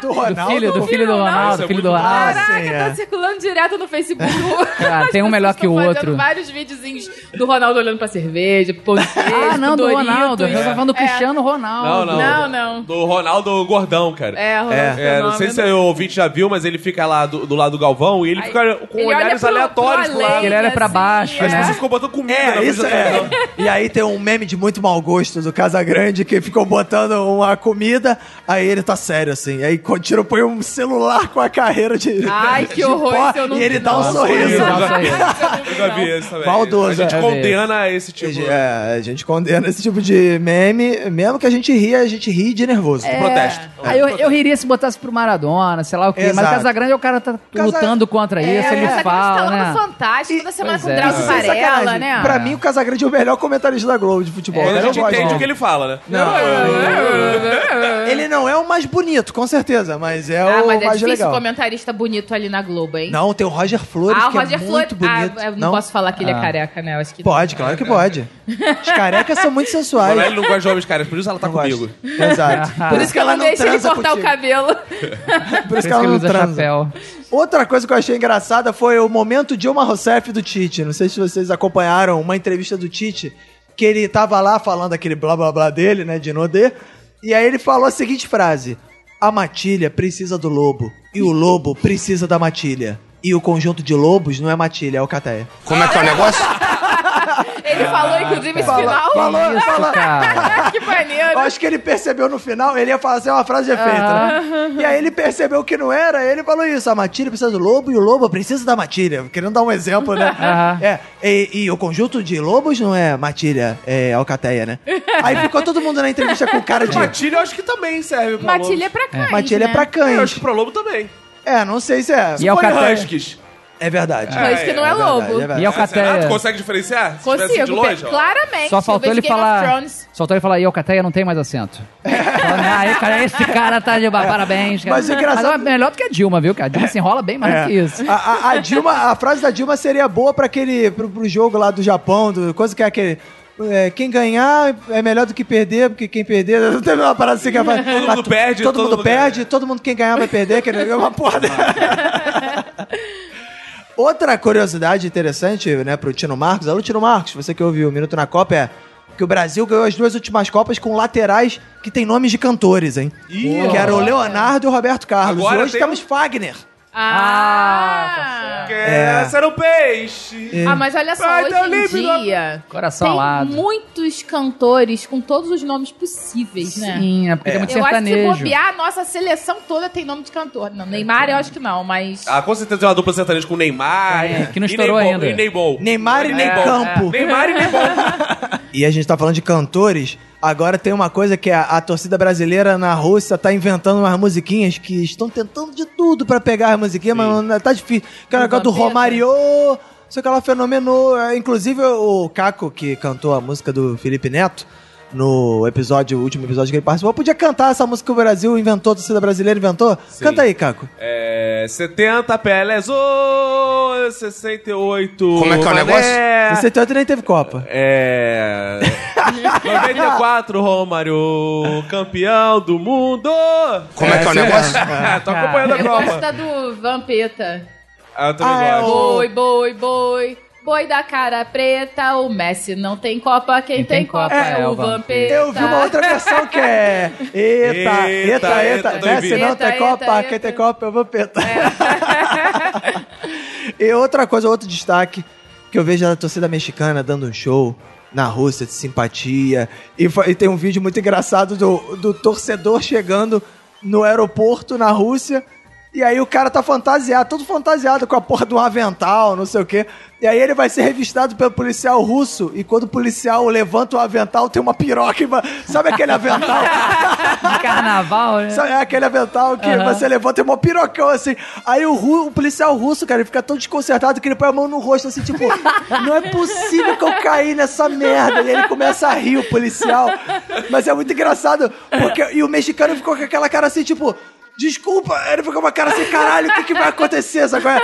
Do Do Ronaldo. filho, do filho do Ronaldo, é filho do bom. Ronaldo. Ah, Caraca, sim, tá é. circulando direto no Facebook. As tem um melhor que o outro. vários videozinhos do Ronaldo olhando pra cerveja, pro pão de queijo, Ah, não, do. Ronaldo. Eu tava falando do É. Cristiano Ronaldo. Não, não. Não, do- não. Do Ronaldo Gordão, cara. É, Ronaldo É, não sei se o ouvinte já viu, mas ele fica lá do, do lado do Galvão e ele Aí, fica com ele olhares olha pro- aleatórios pro lado. Ele olha pra assim, baixo, As né? pessoas ficam botando comida É, isso é. E aí tem um meme de muito mau gosto do Casagrande que ficou botando uma comida, aí ele tá sério assim. Aí tira, põe um celular com a carreira de. Ai, que de horror, pó, isso eu não E ele vi, dá um não. um sorriso. Eu já vi esse também. Maldoso, A gente é. condena esse tipo É, a gente condena esse tipo de meme, mesmo que a gente ria, a gente ri de nervoso. de protesto. Aí eu, eu riria se botasse pro Maradona, sei lá o quê. Mas o Casagrande é o cara tá Casa- lutando contra isso, É, ele fala, tá né? Fantástico, toda semana Pois com é. Drauzio Varela, sacanagem. né? Pra mim, o Casagrande é o melhor comentarista da Globo de futebol. Quando a gente entende o que ele fala, né? Não, ele não é o mais bonito, com certeza, mas é Ah, o mas é mais difícil legal. comentarista bonito ali na Globo, hein? Não, tem o Roger Flores, ah, o que Roger é Flores. muito bonito. Ah, eu não, posso falar que ele é Ah. careca, né? Eu acho que Pode, claro que pode. Os carecas são muito sensuais. Ela não gosta de homens caras, por isso ela tá Não comigo. gosto. Exato. Por isso que ela não deixa ele cortar o contigo. cabelo. Por Por isso que ela ele não usa transa. chapéu. Outra coisa que eu achei engraçada foi o momento Dilma Rousseff do Tite. Não sei se vocês acompanharam uma entrevista do Tite, que ele tava lá falando aquele blá blá blá dele, né, de Nodê, e aí ele falou a seguinte frase: A matilha precisa do lobo, e o lobo precisa da matilha. E o conjunto de lobos não é matilha, é o cateia. Como é que é o negócio? Ele falou, inclusive, esse final. falou- Isso, cara. que maneiro. Eu acho que ele percebeu no final, ele ia fazer uma frase de efeito, né? E aí ele percebeu que não era, ele falou isso: a matilha precisa do lobo e o lobo precisa da matilha. Querendo dar um exemplo, né? É, e, e o conjunto de lobos não é matilha, é alcateia, né? Aí ficou todo mundo na entrevista com cara de. Matilha eu acho que também serve pra Matilha é lobo. pra cães, Matilha é né? pra Eu acho que cães. pra lobo também. É, não sei se é. E é o. Huskies. É verdade. Mas que não é, É verdade, lobo. é verdade. E é o Será que tu consegue diferenciar? Se tivesse de Consigo, longe, ó. claramente. Só faltou vejo ele Game of falar. Thrones. Só faltou ele falar, e o Cateia não tem mais acento. Falando, ah, esse cara, esse cara tá de parabéns, cara. Mas o engraçado- é melhor do que a Dilma, viu? Que a Dilma se enrola bem mais É. do que isso. A, a- a Dilma, a frase da Dilma seria boa pra aquele. Pro, pro jogo lá do Japão, do, coisa que é aquele. é, quem ganhar é melhor do que perder, porque quem perder. Não teve uma parada assim que é. Todo mundo perde, todo, todo mundo mundo perde, ganha. todo mundo quem ganhar vai perder, que é uma porra. Outra curiosidade interessante, né, pro Tino Marcos, alô Tino Marcos, você que ouviu o Minuto na Copa, é que o Brasil ganhou as duas últimas Copas com laterais que tem nomes de cantores, hein? Ih, que era o Leonardo e o Roberto Carlos. Agora Hoje tem temos Fagner. Ah, É. Quer ser um peixe. ah, mas olha só, Vai hoje em dia Coração tem alado. muitos cantores com todos os nomes possíveis, né? Sim, é porque tem muito Eu acho que se sertanejo. bobear, a nossa seleção toda tem nome de cantor. Não, Neymar eu acho que não, mas... Ah, com certeza tem uma dupla sertaneja com o Neymar. É, que não estourou Neymar- ainda. E Neymar. Neymar e É, Ney é. Campo. Neymar e Neymar. E a gente tá falando de cantores. Agora tem uma coisa que a, a torcida brasileira na Rússia tá inventando umas musiquinhas que estão tentando de tudo pra pegar as musiquinhas, mas não- tá difícil. Que é o Do negócio do Vampeta. Romário, sei que ela fenomenou. É, Inclusive o Caco, que cantou a música do Felipe Neto, no episódio, o último episódio que ele participou, podia cantar essa música que o Brasil inventou, a torcida brasileira inventou. Canta aí, Caco. É, 70 Peles, ô, 68. Como é que é o negócio? 68 nem teve Copa. É. 94, Romário, campeão do mundo. Como é que é o é- negócio? Ah, tô acompanhando a Eu gosto Copa. da do Vampeta. Ah, eu também Ah, é gosto. o- Boi, boi, boi. Boi da cara preta, o Messi não tem Copa, quem, Quem tem, tem Copa é, é o Vampeta. Eu vi uma outra versão que é. Eita, eita, Eita, eita. eita, doido. não tem Eita, Copa, eita, quem eita. tem Copa é o Vampeta. e outra coisa, outro destaque, que eu vejo a torcida mexicana dando um show na Rússia de simpatia. E, e tem um vídeo muito engraçado do, do torcedor chegando no aeroporto na Rússia. E aí o cara tá fantasiado, todo fantasiado com a porra do avental, não sei o quê. E aí ele vai ser revistado pelo policial russo. E quando o policial levanta o avental, tem uma piroca. Sabe aquele avental? De carnaval, né? Sabe, é aquele avental que Aham. você levanta e tem um pirocão assim. Aí o, ru- o policial russo, cara, ele fica tão desconcertado que ele põe a mão no rosto assim, tipo, não é possível que eu caí nessa merda. E ele começa a rir, o policial. Mas é muito engraçado, porque. E o mexicano ficou com aquela cara assim, tipo. Desculpa, ele ficou com uma cara assim, caralho, o que, que vai acontecer? Sabe? qual é?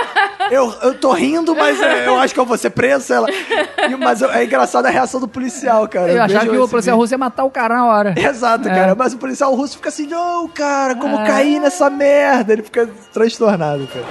Eu, eu tô rindo, mas é, eu acho que eu vou ser preso, sei lá. E- mas é engraçado a reação do policial, cara. Eu achava vejo que o policial russo ia matar o cara na hora. Exato, É. cara. Mas o policial russo fica assim, não, cara, como É. cair nessa merda? Ele fica transtornado, cara.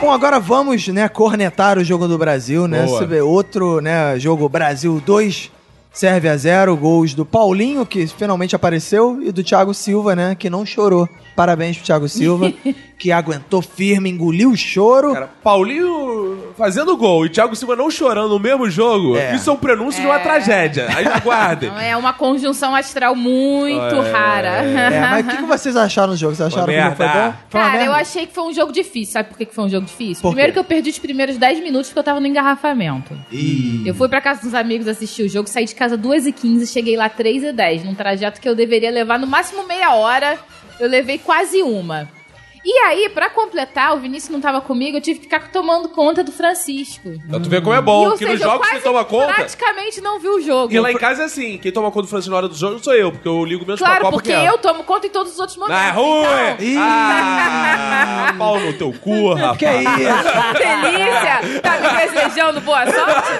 Bom, agora vamos, né, cornetar o jogo do Brasil, né? Boa. Você vê outro, né, jogo Brasil 2, serve a 0, gols do Paulinho, que finalmente apareceu, e do Thiago Silva, né, que não chorou. Parabéns pro Thiago Silva, que aguentou firme, engoliu o choro. Cara, Paulinho fazendo gol e Thiago Silva não chorando no mesmo jogo, É. isso é um prenúncio de uma tragédia. Aí aguardem. É uma conjunção astral muito É. rara. É, mas o que, que vocês acharam do jogo? Vocês acharam que não foi bom? Foi Cara, eu achei que foi um jogo difícil. Sabe por que foi um jogo difícil? Por Primeiro quê? que eu perdi os primeiros 10 minutos porque eu tava no engarrafamento. Ih. Eu fui pra casa dos amigos assistir o jogo, saí de casa 2h15, cheguei lá 3h10, num trajeto que eu deveria levar no máximo meia hora, eu levei quase uma. E aí, pra completar, o Vinícius não tava comigo, eu tive que ficar tomando conta do Francisco. Então tu vê como é e, bom, ou que seja, nos jogos que toma conta. praticamente não vi o jogo. E lá em casa é assim, quem toma conta do Francisco na hora do jogo sou eu, porque eu ligo menos Claro, pra Copa porque que ela. eu tomo conta em todos os outros momentos. Ah, é ruim! Ih. Ah, pau no teu cu, rapaz. Que isso? Delícia! Tá me desejando boa sorte?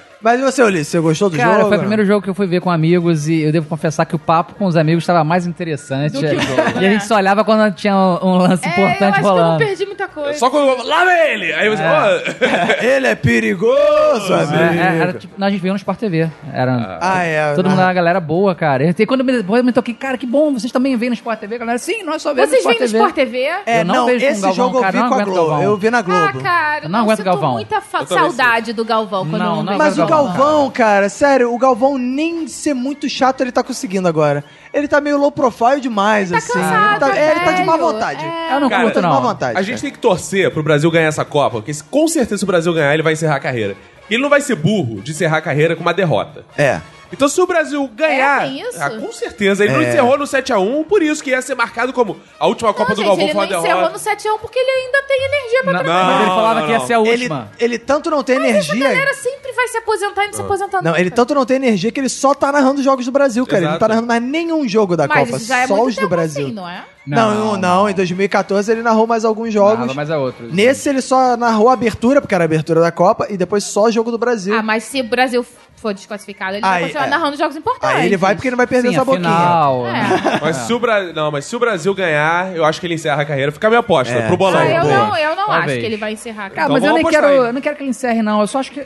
Mas e você, Ulisses, você gostou do Cara, jogo? foi o primeiro jogo que eu fui ver com amigos e eu devo confessar que o papo com os amigos estava mais interessante. Do que o jogo, e a né? gente só olhava quando tinha um, um lance É, eu importante acho que eu não rolando. perdi muita coisa. Só quando eu lá vem ele! Aí você, ó, Ele é perigoso, É, amigo. é, era, tipo, não, a gente viu no Sport TV. Era, Ah, é. todo mundo na- era uma galera boa, cara. E quando eu me, depois eu me toquei, cara, que bom, vocês também veem no Sport TV, galera. Sim, nós só vemos Vocês no veem no Sport TV. Sport TV? É, Eu não não, vejo esse Galvão, jogo eu cara, vi com a Globo. Galvão. Eu vi na Globo. Ah, cara, Eu não aguento Galvão. muita Eu saudade do Galvão quando Não, eu não vejo Mas o Galvão. Galvão, cara, sério, o Galvão nem ser muito chato ele tá conseguindo agora. Ele tá meio low profile demais, Tá assim. cansado, ele, tá, é, ele tá de má vontade. É. Eu não Cara, curto, tá de má não. vontade. a gente tem que torcer pro Brasil ganhar essa Copa, porque se- com certeza se o Brasil ganhar, ele vai encerrar a carreira. Ele não vai ser burro de encerrar a carreira com uma derrota. É. Então, se o Brasil ganhar. É, isso? Ah, com certeza. Ele não É. encerrou no 7x1, por isso que ia ser marcado como a última Copa Não, do gente, Galvão ele foi não uma encerrou derrota. no 7x1 porque ele ainda tem energia pra Não, trabalhar. mas ele falava não, que ia ser a Ele, última. ele tanto não tem Essa energia. galera sempre vai se aposentar e não se aposentar Não, nunca. ele tanto não tem energia que ele só tá narrando os jogos do Brasil, cara. Ele não tá Exato. narrando mais nenhum jogo da Mas Copa, isso já é só muito os do Brasil. assim, não é? Não, não, não, Em 2014 ele narrou mais alguns jogos. Nada, mas é outro. Nesse ele só narrou a abertura, porque era a abertura da Copa, e depois só o jogo do Brasil. Ah, mas se o Brasil for desclassificado, ele Aí, vai continuar é. narrando jogos importantes. Aí ele vai porque ele não vai perder Sim, essa a boquinha. final. É. né? Mas se o Brasil. Não, mas se o Brasil ganhar, eu acho que ele encerra a carreira. Fica a minha aposta, É. pro bolão. Ah, eu não, eu não Talvez. acho que ele vai encerrar. Cara, Cara. mas Então eu nem quero, aí. eu não quero que ele encerre, não. Eu só acho que.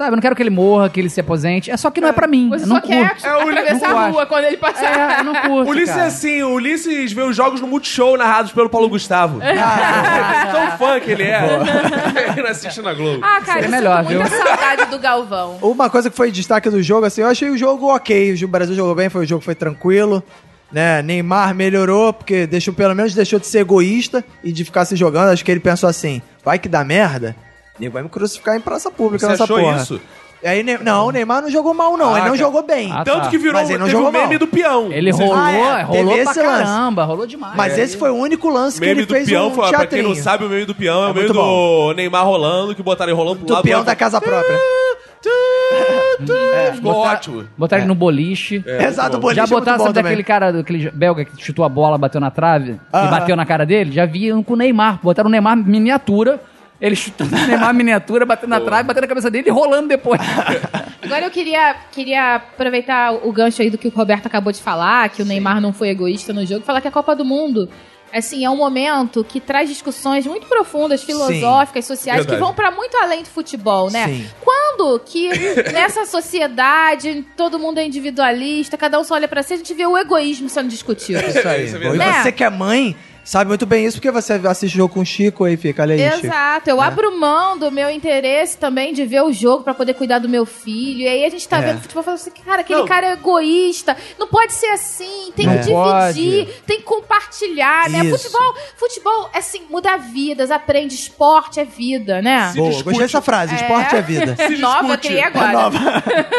Sabe, eu não quero que ele morra, que ele se aposente. É só que não é pra mim. Você eu não só quer curto. É, o- atravessar a rua quando ele passar. É, eu não curto. Ulisses cara. é assim, o Ulisses vê os jogos no Multishow narrados pelo Paulo Gustavo. Tão fã que ele é. ele assiste na Globo. Ah, cara, Seria eu melhor, sinto muita viu? saudade do Galvão. Uma coisa que foi destaque do jogo, assim, eu achei o jogo ok. O Brasil jogou bem, foi o jogo foi tranquilo. Né? Neymar melhorou, porque deixou, pelo menos deixou de ser egoísta e de ficar se jogando. Acho que ele pensou assim: vai que dá merda, nego vai me crucificar em praça pública Você nessa achou porra. isso? Aí, ne- não, o Neymar não jogou mal, não. Ah, ele não cara. jogou bem. Ah, Tanto tá. que virou Mas ele não teve jogou o meme mal. do peão. Ele rolou, Ah, é, rolou pra esse lance. caramba, rolou demais. Mas esse foi o único lance O que meme ele do fez peão, um foi, pra quem teatrinho. não sabe, o meme do peão é, É o meme do Neymar rolando, que botaram ele rolando pro do lado. peão pro da casa própria. É, Ficou ótimo. Botaram ele no boliche. Exato, o boliche já é botaram, bom sabe daquele cara, aquele belga que chutou a bola, bateu na trave e bateu na cara dele? Já vi um com o Neymar. Botaram o Neymar miniatura. Ele chutando o Neymar miniatura, batendo na trave, batendo na cabeça dele e rolando depois. Agora eu queria, queria aproveitar o gancho aí do que o Roberto acabou de falar, que o Neymar não foi egoísta no jogo, falar que a Copa do Mundo Assim, é um momento que traz discussões muito profundas, filosóficas, sociais, Verdade. que vão pra muito além do futebol, né? Sim. Quando que nessa sociedade todo mundo é individualista, cada um só olha pra si, a gente vê o egoísmo sendo discutido. Isso aí. Isso é e você que é mãe, sabe muito bem isso, porque você assiste o jogo com o Chico e fica, olha aí, Chico. Exato, eu abro mão do meu interesse também de ver o jogo pra poder cuidar do meu filho. E aí a gente tá É. vendo futebol falando assim, cara, aquele Não. cara é egoísta. Não pode ser assim, tem Não que dividir, pode. tem que compartilhar, né? Isso. Futebol, futebol, assim, muda vidas, aprende esporte é vida, né? Se Boa, discute. gostei dessa frase, esporte é vida. Se Nova, discute. criei agora.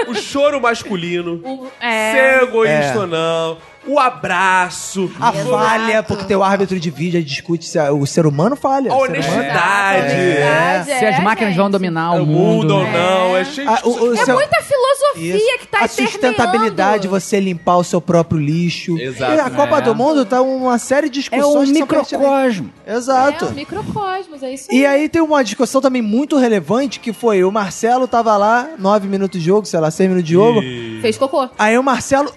O choro masculino. O- é. Ser egoísta É. ou não. O abraço. A Exato. falha, porque tem o árbitro de vídeo, discute se a- o ser humano falha. A O honestidade. Honestidade, Se as é, máquinas vão dominar o o mundo ou mundo. não. É cheio de Ah, o- o É seu- muita filosofia Isso. que tá a sustentabilidade, você limpar o seu próprio lixo. Exato. E a Copa É. do Mundo tá uma série de É discussões um são pertinentes. microcosmo. Exato. É, o microcosmos, é isso aí. E aí tem uma discussão também muito relevante que foi o Marcelo tava lá, nove minutos de jogo, sei lá, seis minutos de jogo. Fez cocô. Aí o Marcelo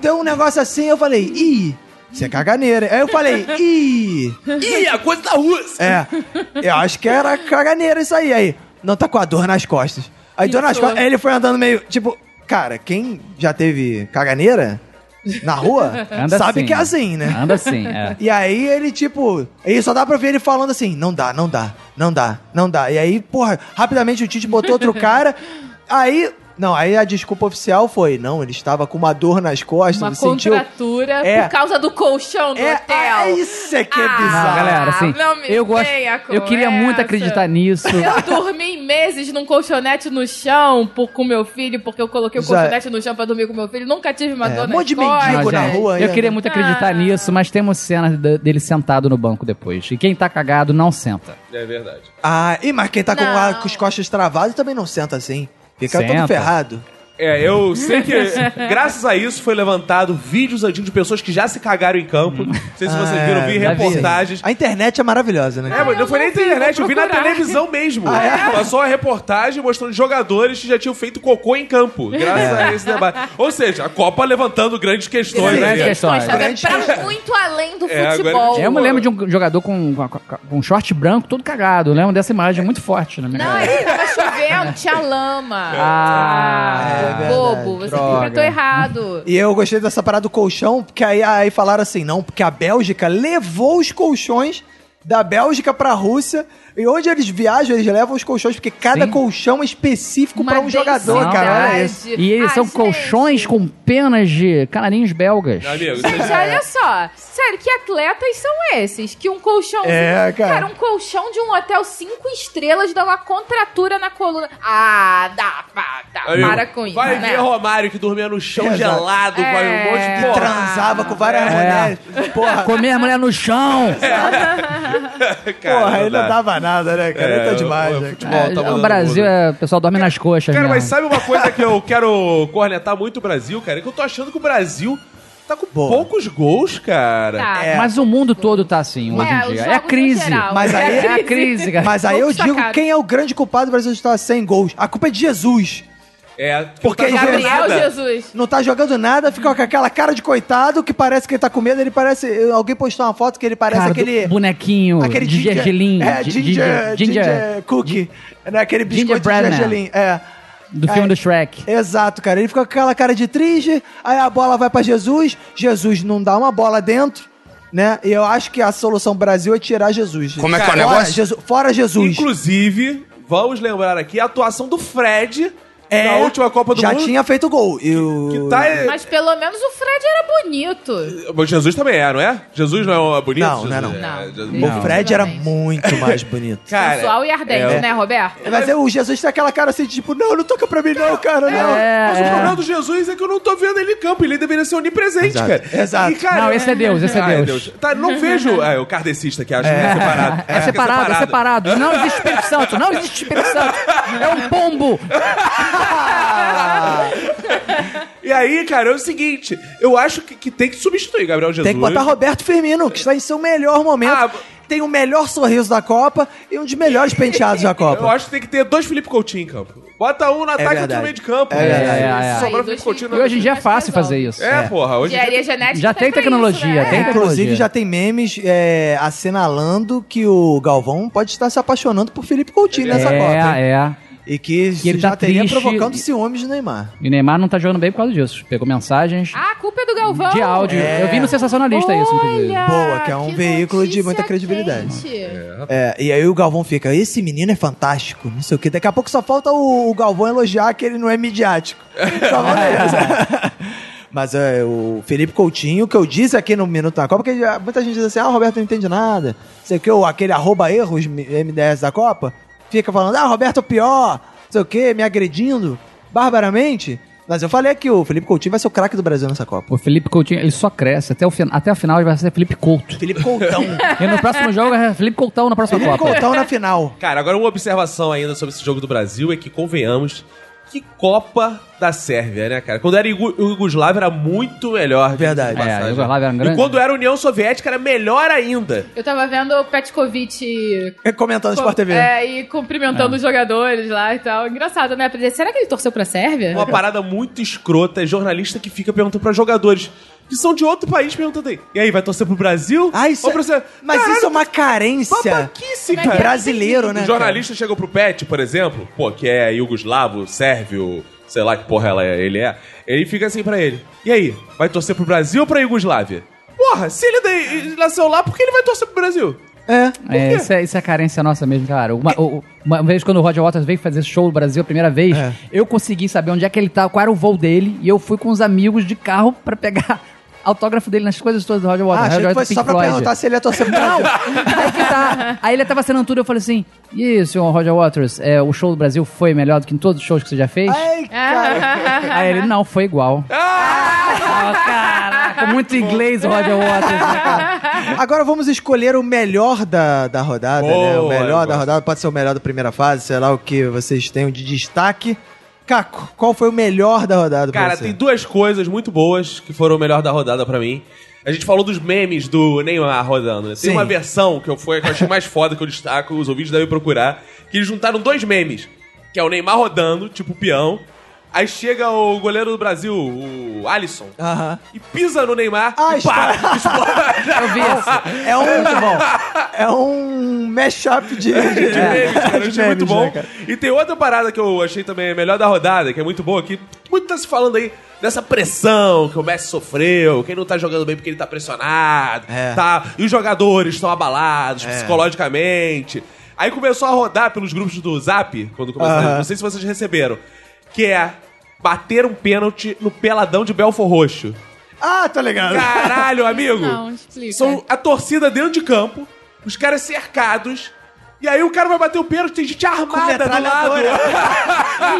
deu um negócio assim, eu falei, ih, isso é caganeira. Aí eu falei, ih, Ih, a coisa da Rússia. é, eu acho que era caganeira isso aí. Aí, não tá com a dor nas costas. Aí dor nas costas, aí ele foi andando meio, tipo, cara, quem já teve caganeira na rua, Anda sabe assim. que é assim, né? Anda assim, é. E aí ele, tipo, aí só dá pra ver ele falando assim, não dá, não dá, não dá, não dá. E aí, porra, rapidamente o Tite botou outro cara, aí... Não, aí a desculpa oficial foi, não, ele estava com uma dor nas costas, Uma ele sentiu... contratura É. por causa do colchão do É, hotel. é isso é que é Ah, Não, bizarro. galera, assim, não me eu gosto. venha com Eu queria muito acreditar nisso. Eu dormi meses num colchonete no chão por, com meu filho, porque eu coloquei o Já- colchonete no chão pra dormir com meu filho. Nunca tive uma É, dor um nas monte de mendigo na rua, Eu é. queria muito acreditar Ah. nisso, mas temos cenas de- dele sentado no banco depois. E quem tá cagado não senta. É verdade. Ah, e mas quem tá com, Não. a- com os costas travados também não senta assim. Fica todo Senta. ferrado. É, eu sei que, graças a isso, foi levantado vídeos antigos de pessoas que já se cagaram em campo. Não sei se vocês Ah, viram, vi é, já vi. reportagens. A internet é maravilhosa, né? É, mas não foi nem não vi, internet, eu vi na televisão mesmo. Ah, é? Passou uma reportagem mostrando jogadores que já tinham feito cocô em campo, graças a esse debate. Ou seja, a Copa levantando grandes questões. Sim. Grandes aí. questões. Tá? Grande Pra muito além do É, agora futebol. que- Eu me lembro de um jogador com, com, com- um short branco todo cagado. Eu lembro dessa imagem muito forte na minha Não, cabeça. ele tava chovendo, tinha lama. Ah, é bobo, você Droga. interpretou errado. E eu gostei dessa parada do colchão, porque aí, aí falaram assim, não, porque a Bélgica levou os colchões da Bélgica pra Rússia. E onde eles viajam, eles levam os colchões, porque cada Sim. colchão é específico Uma pra um jogador, densidade. cara. Olha isso. Verdade. E eles Ah, são gente. colchões com penas de canarinhos belgas. Amigo, Gente, vocês- olha só. Sério, que atletas são esses? Que um colchãozinho... É, cara. um colchão de um hotel cinco estrelas dá uma contratura na coluna. Ah, dá, pá, dá. Amigo, Para com isso, Vai né? ver Romário que dormia no chão Exato. gelado, com É. um monte de Que porra. transava com várias É. mulheres. Porra, Comer a mulher no chão. Cara, porra, não dava nada, né, cara? É, Aí tá demais, o- o né? futebol É, tá o mudando Brasil, é, o pessoal dorme nas coxas Cara, mesmo. mas sabe uma coisa que eu quero cornetar muito o Brasil, cara? É que eu tô achando que o Brasil tá com Boa. poucos gols, cara. Tá. É. Mas o mundo todo tá assim hoje É, em dia. É a crise. geral. Mas aí- é a crise, cara. Mas aí eu digo quem é o grande culpado do Brasil estar sem gols. A culpa é de Jesus. É, que Porque não tá jogando Gabriel nada. Jesus. Não tá jogando nada, fica com aquela cara de coitado que parece que ele tá com medo. Ele parece. Alguém postou uma foto que ele parece Cara, aquele. bonequinho Aquele de gergelim. É, ginger, ginger, ginger- cookie. né? Aquele biscoito de gergelim. É. do filme É. do Shrek. Exato, cara. Ele fica com aquela cara de triste, aí a bola vai pra Jesus, Jesus não dá uma bola dentro, né? E eu acho que a solução Brasil é tirar Jesus. Como é que é o negócio? Jesus- fora Jesus. Inclusive, vamos lembrar aqui a atuação do Fred na última Copa do É, já Mundo. tinha feito gol. E o... Que tá. Mas pelo menos o Fred era bonito. Mas Jesus também é, não é? Jesus não é bonito? Não, não é Jesus não. Não. O Não. Fred era muito mais bonito. Cara, Sensual e ardente, é, né, Roberto? Mas é, o Jesus tem aquela cara assim, tipo, não, não toca pra mim não, cara, não. É, Mas o é. problema do Jesus é que eu não tô vendo ele em campo. Ele deveria ser onipresente, Exato, cara. exato. E, cara, Não, esse é Deus, esse é Ah, Deus. Tá, não vejo. É, o kardecista que acha que é separado. É separado, é separado. Não existe Espírito Santo, não existe Espírito Santo. É um pombo. E aí, cara, é o seguinte: eu acho que, que tem que substituir Gabriel Jesus. Tem que botar Roberto Firmino, que está em seu melhor momento. Ah, tem o melhor sorriso da Copa e um dos melhores penteados da Eu Copa. acho que tem que ter dois Felipe Coutinho em campo. Bota um no ataque e outro no meio de campo. É. É, é, é. Aí, Felipe dois Coutinho... E hoje em dia é fácil fazer isso. É, porra. Hoje em Engenharia dia... genética Já tá tem tecnologia, isso, né? tem É. tecnologia. Inclusive, já tem memes é, assinalando que o Galvão pode estar se apaixonando por Felipe Coutinho nessa Copa. hein? É, é. E que, Que ele já tá teria triste provocando e- ciúmes do Neymar. E o Neymar não tá jogando bem por causa disso. Pegou mensagens Ah, a culpa é do Galvão. de áudio. É. Eu vi no Sensacionalista isso, inclusive. Olha, Boa, que é um veículo de muita credibilidade. quente. É, e aí o Galvão fica, esse menino é fantástico, não sei o que. Daqui a pouco só falta o, o Galvão elogiar que ele não é midiático. Só falta isso. Mas é, o Felipe Coutinho, que eu disse aqui no Minuto da Copa, porque muita gente diz assim, ah, o Roberto não entende nada. Sei o que, o- aquele arroba erros MDS da Copa, fica falando, ah, Roberto é o pior, não sei o que, me agredindo barbaramente. Mas eu falei aqui, o Felipe Coutinho vai ser o craque do Brasil nessa Copa. O Felipe Coutinho, ele só cresce. Até, o até a final ele vai ser Felipe Couto. Felipe Coutão. E no próximo jogo é Felipe Coutão na próxima Felipe Copa. Coutão na final. Cara, agora uma observação ainda sobre esse jogo do Brasil é que, convenhamos, que Copa da Sérvia, né, cara? Quando era Yugoslávia era muito melhor. Verdade. É, a Yugoslávia era um E grande. quando era União Soviética era melhor ainda. Eu tava vendo o Petkovic Comentando Sport TV. É, e cumprimentando os jogadores lá e tal. Engraçado, né? Será que ele torceu pra Sérvia? Uma parada muito escrota, é jornalista que fica perguntando pra jogadores que são de outro país perguntando aí. E aí, vai torcer pro Brasil? Ah, isso Ou é... pra você? Mas Caralho, isso é uma carência babaquice, é que cara. é? brasileiro, né? O jornalista chegou pro Pet, por exemplo, pô, que é iugoslavo, sérvio, sei lá que porra ela é- ele é. Ele fica assim pra ele. E aí, vai torcer pro Brasil ou pra Iugoslávia? Porra, se ele daí- ele nasceu lá, por que ele vai torcer pro Brasil? cara? É. É, isso é, isso é carência nossa mesmo, cara. Uma, o- uma vez quando o Roger Waters veio fazer show no Brasil a primeira vez, É. eu consegui saber onde é que ele tava, qual era o voo dele, e eu fui com os amigos de carro pra pegar autógrafo dele nas coisas todas do Roger Ah, Waters. achei Roger que foi Waters, só pra Floyd. perguntar se ele ia torcer pro Não, aí que tá. Aí ele tava assinando tudo, eu falei assim, e aí, senhor Roger Waters, é, o show do Brasil foi melhor do que em todos os shows que você já fez? Ai, cara. Aí ele, não, foi igual. Ah, caraca, muito inglês o Roger Waters, né, cara? Agora vamos escolher o melhor da, da rodada, Boa, né? O melhor da rodada pode ser o melhor da primeira fase, sei lá o que vocês tenham de destaque. Caco, qual foi o melhor da rodada pra Cara, você? tem duas coisas muito boas que foram o melhor da rodada pra mim. A gente falou dos memes do Neymar rodando, né? Tem Sim. uma versão que eu, foi, que eu achei mais foda que eu destaco, os ouvintes devem procurar, que eles juntaram dois memes. Que é o Neymar rodando, tipo peão. Aí chega o goleiro do Brasil, o Alisson, Aham. e pisa no Neymar Ah, e pá, explode. Eu vi isso. É um, bom, é um mashup de, de, de, de memes, cara. Eu achei muito memes, bom. né, cara? e tem outra parada que eu achei também a melhor da rodada, que é muito boa, que muito tá se falando aí dessa pressão que o Messi sofreu, quem não tá jogando bem porque ele tá pressionado, É. tá? E os jogadores estão abalados psicologicamente. Aí começou a rodar pelos grupos do Zap, quando começou, Aham. não sei se vocês receberam, que é bater um pênalti no peladão de Belfor Roxo. Ah, tô ligado. Caralho, amigo! Não, explica. São a torcida dentro de campo, os caras cercados, e aí o cara vai bater o pênalti, tem gente armada do lado.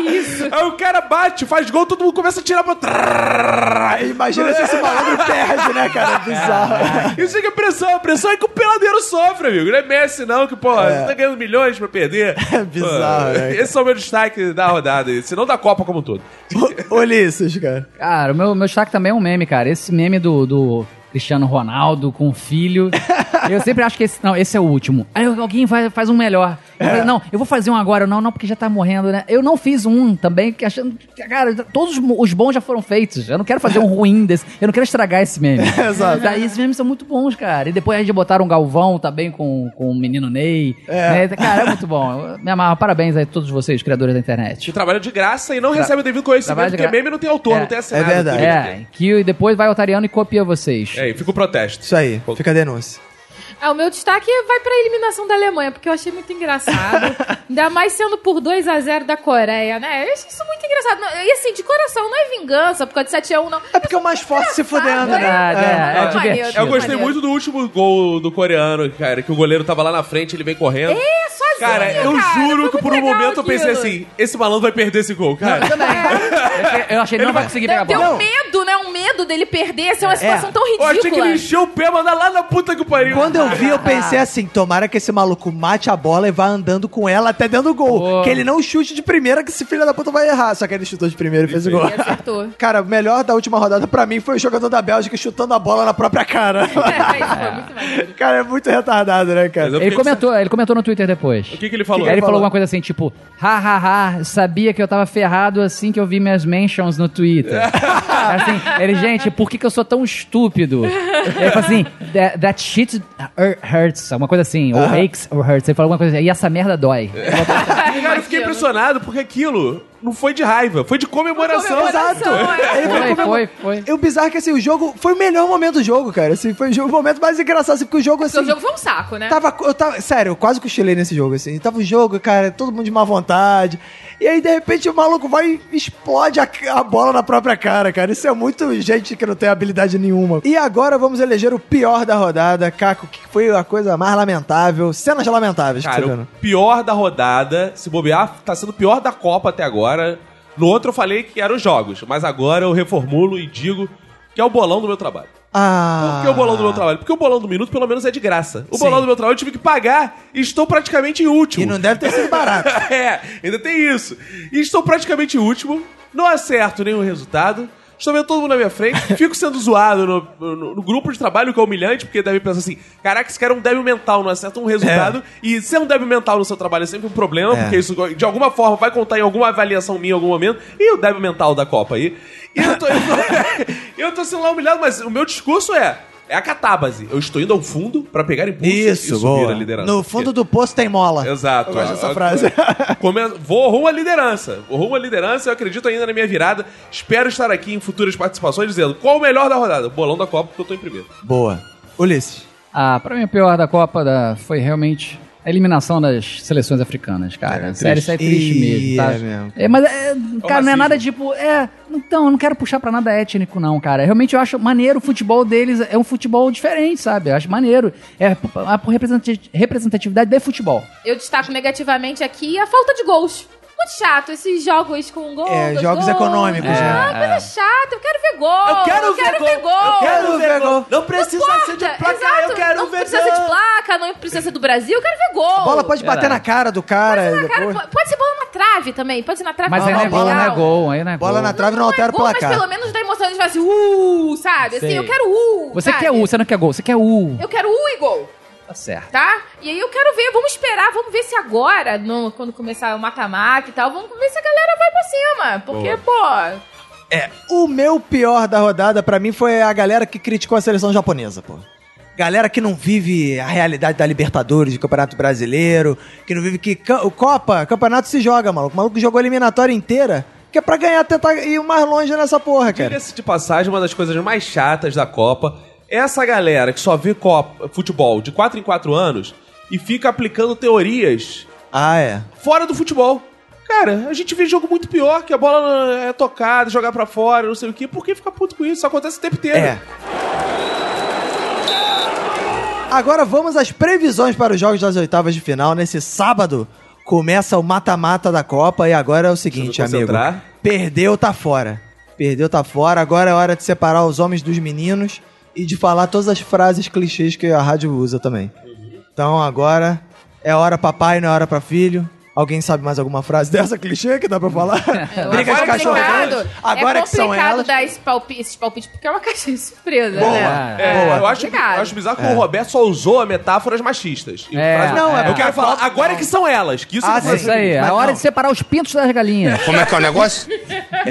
Isso. Aí o cara bate, faz gol, todo mundo começa a tirar pra. Aí Imagina se esse malandro perde, né, cara? É bizarro. Isso que é pressão, a pressão é que o peladeiro sofre, amigo. Não é Messi, não, que, pô, você tá ganhando milhões pra perder. É bizarro, Pô, né? Esse é o meu destaque da rodada, se não da Copa como um todo. Ulisses, cara. Cara, o meu, meu destaque também é um meme, cara. Esse meme do, do Cristiano Ronaldo com o filho. eu sempre acho que esse. Não, esse é o último. Aí alguém faz, faz um melhor. Falei, não, eu vou fazer um agora. Não, não, porque já tá morrendo, né? Eu não fiz um também, que achando. que, Cara, todos os bons já foram feitos. Eu não quero fazer um ruim desse. Eu não quero estragar esse meme. Exato. Daí esses memes são muito bons, cara. E depois a gente botaram um Galvão também com, com o menino Ney. É. né? Cara, é muito bom. Eu Me amarro. Parabéns aí a todos vocês, criadores da internet. Que trabalha de graça e não recebe o devido conhecimento, de porque meme não tem autor, É. não tem assinado. É verdade. É, que depois vai o Otariano e copia vocês. É, e fica o protesto. Isso aí, fica a denúncia. Ah, o meu destaque é- vai pra eliminação da Alemanha, porque eu achei muito engraçado. Ainda mais sendo por 2 a 0 da Coreia, né? Eu achei isso muito engraçado. Não, E assim, de coração, não é vingança por causa de 7x1, não. É porque é o mais forte se fudendo, né? Verdade, é, é, É. divertido. Eu gostei Maneiro. muito do último gol do coreano, cara, que o goleiro tava lá na frente, ele vem correndo. É, sozinho, Cara, eu cara, juro que por um momento eu pensei aquilo. assim, esse malandro vai perder esse gol, cara. Eu achei que ele não vai conseguir pegar a bola. um medo, né? Um medo dele perder, ser uma situação tão Pô, tinha que ridícula. ele encher o pé, mandar lá na puta que o pariu. Quando eu vi, eu pensei assim: tomara que esse maluco mate a bola e vá andando com ela até dentro do gol. Pô. Que ele não chute de primeira, que esse filho da puta vai errar. Só que ele chutou de primeira e fez o gol. E acertou. Cara, o melhor da última rodada pra mim foi o jogador da Bélgica chutando a bola na própria cara. É, isso cara, é muito retardado, né, cara? eu Ele comentou, ele comentou no Twitter depois. O que, que ele falou? Aí ele falou falou? alguma coisa assim, tipo, ha, ha, ha, sabia que eu tava ferrado assim que eu vi minhas mentions no Twitter. assim, ele, gente, por que, que eu sou tão estúpido? Ele falou assim, that, that shit hurts, alguma coisa assim, ou aches or hurts. Ele falou alguma coisa assim, e essa merda dói. Cara, eu fiquei impressionado porque aquilo não foi de raiva, foi de comemoração. Comemoração, é. Ele Foi, foi, foi. E o bizarro é que assim, o jogo foi o melhor momento do jogo, cara. Assim, foi o momento mais engraçado, assim, porque o jogo, assim. Porque o jogo foi um saco, né? Tava, eu tava, sério, eu quase cochilei nesse jogo, assim. Tava o jogo, cara, todo mundo de má vontade. E aí, de repente, o maluco vai e explode a, a bola na própria cara, cara. Isso é muito gente que não tem habilidade nenhuma. E agora vamos eleger o pior da rodada. Caco, que foi a coisa mais lamentável. Cenas lamentáveis que Cara, você o viu. pior da rodada, se bobear, tá sendo o pior da Copa até agora. No outro eu falei que eram os jogos, mas agora eu reformulo e digo que é o bolão do meu trabalho. Ah. Por que o bolão do meu trabalho? Porque o bolão do minuto, pelo menos, é de graça. O Sim. bolão do meu trabalho eu tive que pagar e estou praticamente em último. E não deve ter sido barato. é, ainda tem isso. E estou praticamente em último, não acerto nenhum resultado. Estou vendo todo mundo na minha frente, fico sendo zoado no, no- no grupo de trabalho, que é humilhante, porque deve pensar assim: caraca, esse cara é um débil mental, não acerta um resultado. E ser um débil mental no seu trabalho é sempre um problema, É. porque isso de alguma forma vai contar em alguma avaliação minha em algum momento. E o débil mental da Copa aí. E eu tô, eu tô, eu tô sendo lá humilhado, mas o meu discurso é. É a catábase. Eu estou indo ao fundo pra pegar impulso e Isso, subir boa. a liderança. No fundo do poço tem mola. Exato. Eu gosto dessa frase. Come- Vou rumo à liderança. Vou rumo à liderança, eu acredito ainda na minha virada. Espero estar aqui em futuras participações dizendo qual o melhor da rodada. Bolão da Copa, porque eu tô em primeiro. Boa. Ulisses. Ah, pra mim o pior da Copa da, foi realmente eliminação das seleções africanas, cara. É, Sério, isso é triste mesmo, tá? é mesmo. É, mas, é, cara, não é nada tipo. É, então, eu não quero puxar pra nada étnico, não, cara. Realmente eu acho maneiro o futebol deles, é um futebol diferente, sabe? Eu acho maneiro. É a representatividade de futebol. Eu destaco negativamente aqui a falta de gols. Muito chato, esses jogos com gol. É, dois jogos gols. econômicos, É, né? Ah, coisa chata, eu quero ver gol. Eu quero ver gol. ver gol. Eu quero ver gol. Não Não importa, exato, não precisa ser de placa, não precisa ser do Brasil, eu quero ver gol. A bola pode bater Verdade. na cara do cara. Pode ser na cara, depois. pode- pode ser bola na trave também, pode ser na trave. Mas aí não, não é bola não é legal. gol, aí não é Bola gol. na trave não, Não altera é o gol, mas placar. pelo menos dá emoção, a gente vai assim, uh, sabe? Assim, Sei. eu quero uh, Você sabe? quer U, você não quer gol, você quer U. Eu quero uh e gol. Tá certo. tá? E aí eu quero ver, vamos esperar, vamos ver se agora, no- quando começar o mata-mata e tal, vamos ver se a galera vai pra cima. Porque, pô, É, o meu pior da rodada pra mim foi a galera que criticou a seleção japonesa, pô. Galera que não vive a realidade da Libertadores, do Campeonato Brasileiro, que não vive que o Copa, campeonato se joga, maluco. O maluco jogou a eliminatória inteira, que é pra ganhar, tentar ir mais longe nessa porra, cara. Diga-se de passagem, uma das coisas mais chatas da Copa essa galera que só vê Copa, futebol de 4 em 4 anos e fica aplicando teorias Ah, é. fora do futebol. Cara, a gente vê jogo muito pior, que a bola é tocada, jogar pra fora, não sei o quê. Por que ficar puto com isso? Isso acontece o tempo inteiro. É. Agora vamos às previsões para os jogos das oitavas de final. Nesse sábado começa o mata-mata da Copa e agora é o seguinte, amigo. Perdeu, tá fora. Perdeu, tá fora. Agora é hora de separar os homens dos meninos e de falar todas as frases clichês que a rádio usa também. Então agora é hora papai, não é hora pra filho. Alguém sabe mais alguma frase dessa clichê que dá pra falar? Briga de é cachorro complicado. grande. Agora é que são complicado elas. dar esse palpi- esses palpites, porque é uma caixa de surpresa, Boa. né? É, Boa. eu acho, Complicado. eu acho bizarro que o Roberto só usou metáforas machistas. É, não, é eu quero falar agora que são elas. Que isso Ah, foi- Isso aí, é a hora não. de separar os pintos das galinhas. Como é que é o negócio?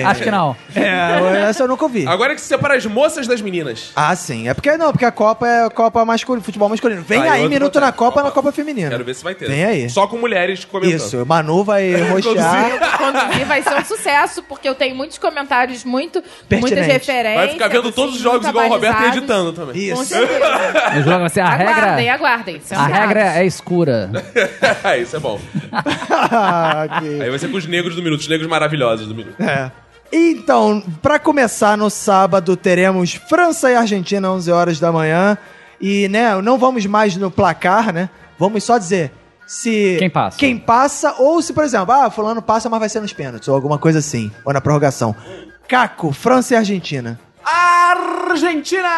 Acho que não. É, essa eu nunca ouvi. Agora que se separa as moças das meninas. Ah, sim. É porque não, porque a Copa é Copa masculina, futebol masculino. Vem aí, outro minuto na Copa, na Copa feminina. Quero ver se vai ter. Vem aí. Só com mulheres comentando. Isso, Manu vai roxear. Quando vir vai ser um sucesso, porque eu tenho muitos comentários muito, muitas Pertinente. referências. Vai ficar vendo todos os jogos muito igual o Roberto e editando também. Com Isso. certeza. Assim, a aguardem, regra. aguardem. são A regra é escura. Isso é bom. Ok. Aí vai ser com os negros do minuto, os negros maravilhosos do minuto. É. Então, pra começar no sábado, teremos França e Argentina, 11 horas da manhã. E, né, não vamos mais no placar, né? Vamos só dizer se... Quem passa. Quem passa, ou se, por exemplo, ah, fulano passa, mas vai ser nos pênaltis, ou alguma coisa assim. Ou na prorrogação. Caco, França e Argentina. Argentina!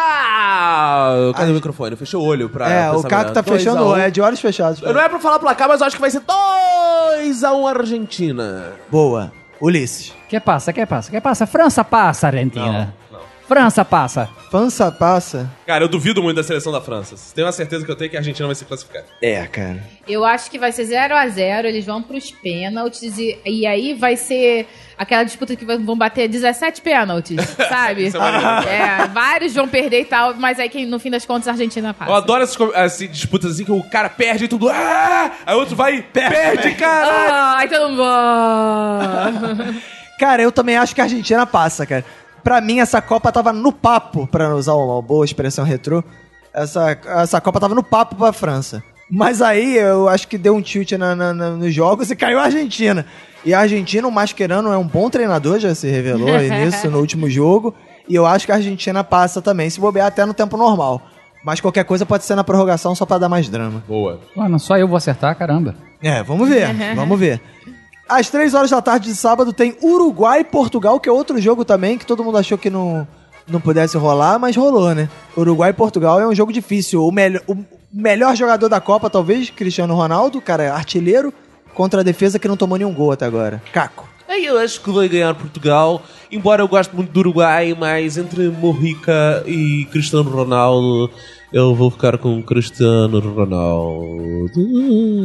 Cadê o microfone? Fechou o olho pra É, o. Caco tá 2 a fechando, 1. é de olhos fechados. Não é pra falar placar, mas eu acho que vai ser 2x1 Argentina. Boa. Ulisses. Quer passa, quer passa, quer passa. França passa, Argentina. França passa. Pança passa. Cara, eu duvido muito da seleção da França. Tenho uma certeza que eu tenho que a Argentina vai se classificar. É, cara. Eu acho que vai ser 0 a 0 eles vão pros pênaltis e, e aí vai ser aquela disputa que vão bater 17 pênaltis, sabe? É maneiro. é, vários vão perder e tal, mas aí que no fim das contas a Argentina passa. Eu adoro essas, essas disputas assim que o cara perde e tudo. Ah! Aí o outro vai e perde, cara! Ah, aí todo mundo. Cara, eu também acho que a Argentina passa, cara. Pra mim, essa Copa tava no papo, pra usar uma boa expressão retrô. Essa, essa Copa tava no papo pra França. Mas aí eu acho que deu um tilt na, na- na- nos jogos e caiu a Argentina. E a Argentina, o Mascherano é um bom treinador, já se revelou aí nisso no último jogo. E eu acho que a Argentina passa também, se bobear até no tempo normal. Mas qualquer coisa pode ser na prorrogação só pra dar mais drama. Boa. Mano, só eu vou acertar, caramba. É, vamos ver, vamos ver. Às três horas da tarde de sábado tem Uruguai e Portugal, que é outro jogo também, que todo mundo achou que não, não pudesse rolar, mas rolou, né? Uruguai e Portugal é um jogo difícil. O, melhor o melhor jogador da Copa, talvez, Cristiano Ronaldo, cara, é artilheiro, contra a defesa que não tomou nenhum gol até agora. Caco. Aí eu acho que vai ganhar Portugal, embora eu goste muito do Uruguai, mas entre Morrica e Cristiano Ronaldo, eu vou ficar com Cristiano Ronaldo.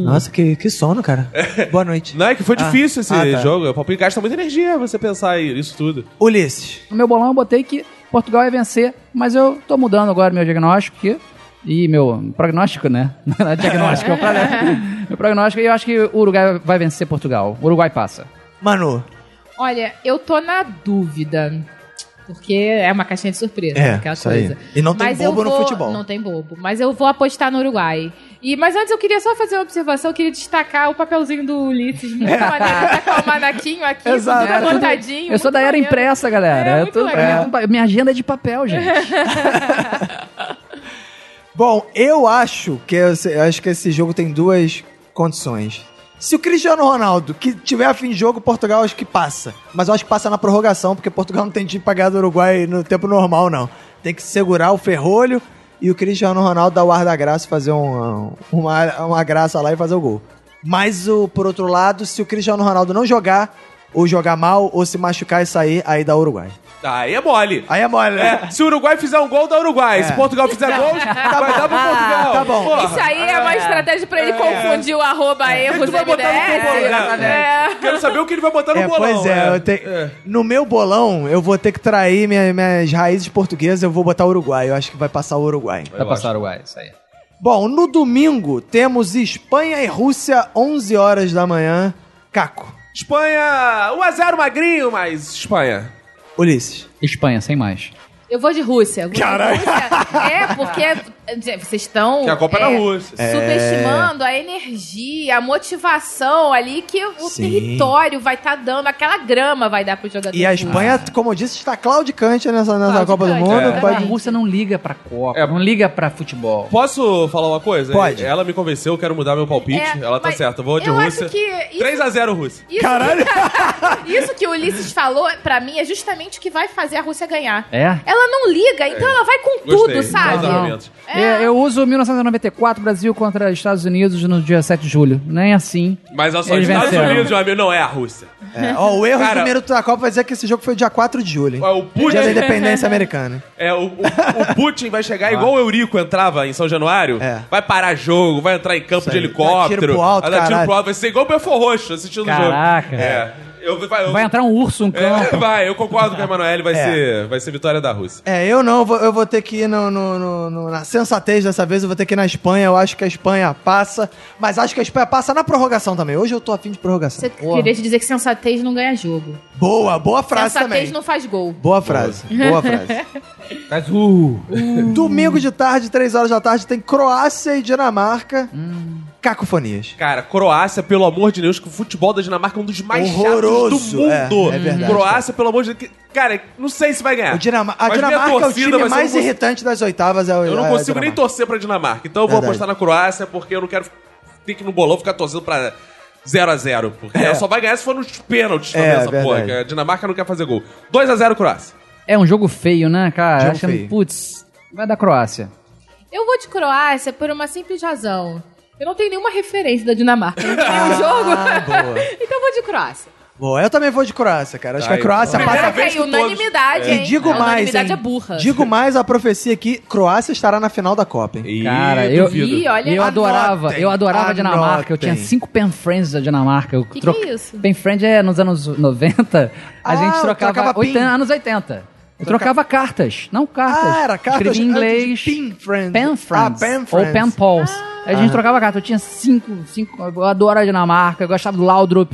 Nossa, que, que sono, cara. Boa noite. Não, é que foi Ah. difícil esse Ah, tá. jogo. O palpite gasta muita energia você pensar aí, isso tudo. Ulisses. No meu bolão eu botei que Portugal ia vencer, mas eu tô mudando agora meu diagnóstico que, e meu prognóstico, né? Não é diagnóstico, é o prog- meu prognóstico e eu acho que o Uruguai vai vencer Portugal. O Uruguai passa. Manu. Olha, eu tô na dúvida. Porque é uma caixinha de surpresa, É, aquela isso aí. coisa. E não tem Mas bobo no vou- futebol. Não tem bobo. Mas eu vou apostar no Uruguai. E, mas antes eu queria só fazer uma observação, eu queria destacar o papelzinho do Ulisses. Muito maneiro, tá com o manaquinho aqui, Exato. tudo Era tudo- anotadinho. eu sou da era maneiro. impressa, galera. É, Eu tô- legal. minha, minha agenda é de papel, gente. Bom, eu acho que eu acho que esse jogo tem duas condições. Se o Cristiano Ronaldo, que tiver a fim de jogo, Portugal acho que passa. Mas eu acho que passa na prorrogação, porque Portugal não tem time pra ganhar do Uruguai no tempo normal, não. Tem que segurar o ferrolho e o Cristiano Ronaldo dar o ar da graça, fazer um- uma, uma graça lá e fazer o gol. Mas, o, por outro lado, se o Cristiano Ronaldo não jogar, ou jogar mal, ou se machucar e sair, aí dá Uruguai. Aí é mole. Aí é mole, né? É, se o Uruguai fizer um gol, dá Uruguai. Se É. Portugal fizer gols, vai dar pro Portugal. Tá bom. Porra. Isso aí é uma estratégia pra ele confundir o arroba erros Tu vai botar no. MDS. É. É. Quero saber o que ele vai botar no É, bolão. pois é, eu te- É. no meu bolão eu vou ter que trair minha- minhas raízes portuguesas, eu vou botar o Uruguai. Eu acho que vai passar o Uruguai. Vai passar o Uruguai, isso aí. Bom, no domingo temos Espanha e Rússia, 11 horas da manhã. Caco, Espanha, 1x0 magrinho, mas Espanha. Ulisses. Espanha, sem mais. Eu vou de Rússia. Rússia. É, porque gente, vocês estão. Que a Copa é na Rússia. Subestimando a energia, a motivação ali que o Sim. território vai estar dando, aquela grama vai dar pro jogador. E a. Espanha, como eu disse, está claudicante nessa, nessa Claudicante, Copa do Mundo. é. A Rússia não liga pra Copa, É. não liga pra futebol. Posso falar uma coisa? Pode. Ela me convenceu, eu quero mudar meu palpite. É, Ela tá certa, eu vou de eu Rússia. acho que isso- 3x0 Rússia. Isso, Caralho! isso que o Ulisses falou, pra mim, é justamente o que vai fazer a Rússia ganhar. É? Ela não liga, então ela vai com Gostei, tudo, sabe? argumentos. É. É, eu uso 1994, Brasil contra Estados Unidos no dia 7 de julho. Nem assim. Mas olha só, Eles Estados venceram. Unidos, meu amigo, não é a Rússia. É, ó, o erro Cara- do minuto da Copa vai dizer que esse jogo foi dia 4 de julho. hein? Ó, O Putin, Dia da independência americana. é, o, o- o Putin vai chegar igual o Eurico entrava em São Januário. É. Vai parar jogo, vai entrar em campo de aí. helicóptero. Tiro pro alto, vai dar tiro caralho. pro alto. Vai ser igual o Belfor Roxo assistindo o jogo. Caraca. É. Eu, vai, eu, Vai entrar um urso no é, campo. vai, eu concordo com a Emanuele, vai, É. ser, vai ser vitória da Rússia. É, eu não, eu vou, eu vou ter que ir no, no- no- no- na sensatez dessa vez, eu vou ter que ir na Espanha, eu acho que a Espanha passa, mas acho que a Espanha passa na prorrogação também. Hoje eu tô afim de prorrogação. Você queria te dizer que sensatez não ganha jogo. Boa, boa frase sensatez também. não faz gol. Boa frase, boa frase. Mas, uh, Domingo de tarde, 3 horas da tarde, tem Croácia e Dinamarca. Cacofonias. Cara, Croácia, pelo amor de Deus, que o futebol da Dinamarca é um dos mais Horroroso, chatos do mundo. é, é verdade, Croácia, pelo amor de Deus. que- Cara, não sei se vai ganhar. O Dinama- a Mas Dinamarca é o torcida time mais cons- irritante das oitavas. É o, Eu não é consigo nem torcer pra Dinamarca. Então eu vou Verdade. apostar na Croácia, porque eu não quero ter que no bolão ficar torcendo pra 0x0. Porque É. ela só vai ganhar se for nos pênaltis É, também, essa verdade. porra. que A Dinamarca não quer fazer gol. 2x0 Croácia. É um jogo feio, né, cara? Feio. putz, vai dar Croácia. Eu vou de Croácia por uma simples razão. Eu não tenho nenhuma referência da Dinamarca. Não tem nenhum jogo. Ah, boa. então eu vou de Croácia. Boa, eu também vou de Croácia, cara. Acho que Ai, a Croácia Primeira passa... vez Caraca, que todos- unanimidade, E hein? digo a mais, unanimidade hein? é burra. Digo mais a profecia aqui, Croácia estará na final da Copa, hein? Ih, Cara, eu- duvido. Ih, olha. E eu adorava, eu adorava a Dinamarca. Eu tinha anotem. cinco pen friends da Dinamarca. Eu Que que é isso? Pen friend é nos anos 90, a Ah, gente trocava, trocava pin. 80, anos 80. Eu trocava cartas, não cartas. Ah, era cartas Escrevia em inglês. Pin friends. Pen friends. Ah, pen Ou friends. pen pals. A gente trocava cartas. Eu tinha cinco, cinco. Eu adoro a Dinamarca. Eu gostava do Laudrup.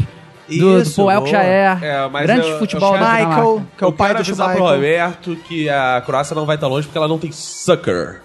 Do, do Isso, Paul. Elkshire. É, grande eu- eu futebol quero- da Michael, Dinamarca. que é o eu pai quero do avisar pro Michael. Roberto que a Croácia não vai estar longe porque ela não tem sucker.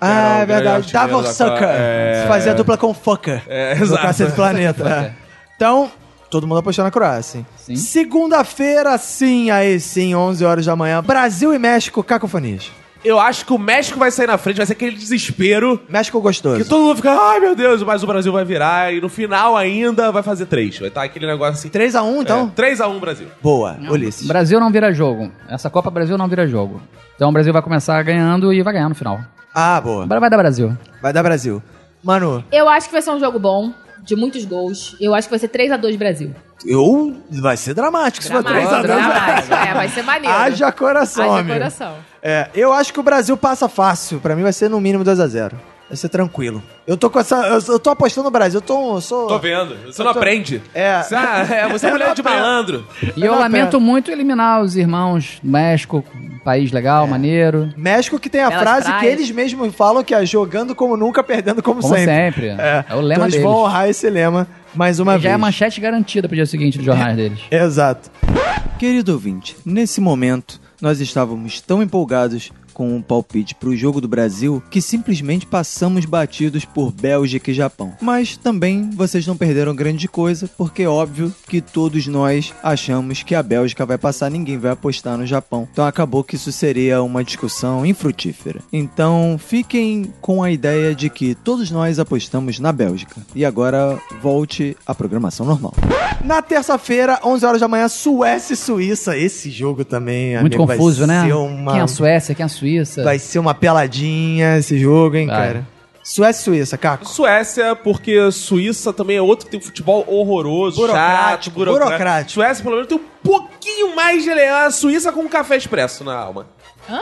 Ah, é verdade. artilheiro Davor da Sucker. É. Fazia dupla com Fucker. É, do exato. Cacete Planeta. é. Então, todo mundo apostou na Croácia. hein? Sim. Segunda-feira, sim, aí sim, 11 horas da manhã. Brasil e México, cacofonias. Eu acho que o México vai sair na frente, vai ser aquele desespero México gostoso. que todo mundo fica, ai meu Deus, mas o Brasil vai virar e no final ainda vai fazer três. Vai estar aquele negócio assim. 3x1, então? É, 3x1 Brasil. Boa, Ulisses. Brasil não vira jogo. Essa Copa Brasil não vira jogo. Então o Brasil vai começar ganhando e vai ganhar no final. Ah, boa. Vai dar Brasil. Vai dar Brasil. Manu, Eu acho que vai ser um jogo bom, de muitos gols. Eu acho que vai ser 3x2 Brasil. eu... vai ser dramático se for Dramático, 3x2. dramático. É, vai ser maneiro. Haja coração, Haja amigo. coração. É, eu acho que o Brasil passa fácil. Pra mim vai ser no mínimo 2x0. Vai ser tranquilo. Eu tô com essa. Eu, eu tô apostando no Brasil. Eu tô. Eu sou... Tô vendo. Você não tô- aprende. É. Você, ah, é, você é mulher de malandro. E eu Não, lamento pera. muito eliminar os irmãos do México, um país legal, maneiro. México que tem a Belas frase que praias. eles mesmos falam que é jogando como nunca, perdendo como, Como sempre. sempre. É, o então lema eles deles. vão honrar esse lema mais uma Já vez. é manchete garantida pro dia seguinte dos jornais deles. Exato. Querido ouvinte, nesse momento nós estávamos tão empolgados com o palpite para o jogo do Brasil que simplesmente passamos batidos por Bélgica e Japão. Mas também vocês não perderam grande coisa, porque é óbvio que todos nós achamos que a Bélgica vai passar, ninguém vai apostar no Japão. Então acabou que isso seria uma discussão infrutífera. Então fiquem com a ideia de que todos nós apostamos na Bélgica. E agora volte à programação normal. Na terça-feira, 11 horas da manhã, Suécia e Suíça. Esse jogo também, Muito amigo, vai confuso, né? ser uma... Quem é a Suécia, quem é a Suíça? Vai ser uma peladinha esse jogo, hein, Vai. cara? Suécia e Suíça, Caco. Suécia, porque Suíça também é outro que tem um futebol horroroso, Burocrático, chato, burocrático. burocrático. Suécia, pelo menos, tem um pouquinho mais de elegância. A Suíça com café expresso na alma. Hã?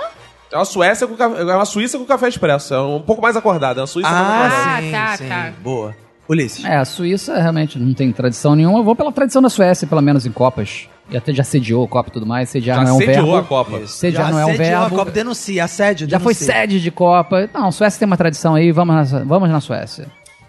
É uma Suécia com café, é uma Suíça com café expresso. É um pouco mais acordada. É uma Suíça mais acordada. Ah, Ah, sim, tá, sim. tá. Boa. Ulisses. É, a Suíça realmente não tem tradição nenhuma. Eu vou pela tradição da Suécia, pelo menos em Copas. E até já sediou a Copa e tudo mais. Sediar Já não é um sediou verbo. a Copa. Sediar não é um verbo. A Copa denuncia, assédio, Já foi sede de Copa. Não, Suécia tem uma tradição aí, vamos na, vamos na Suécia.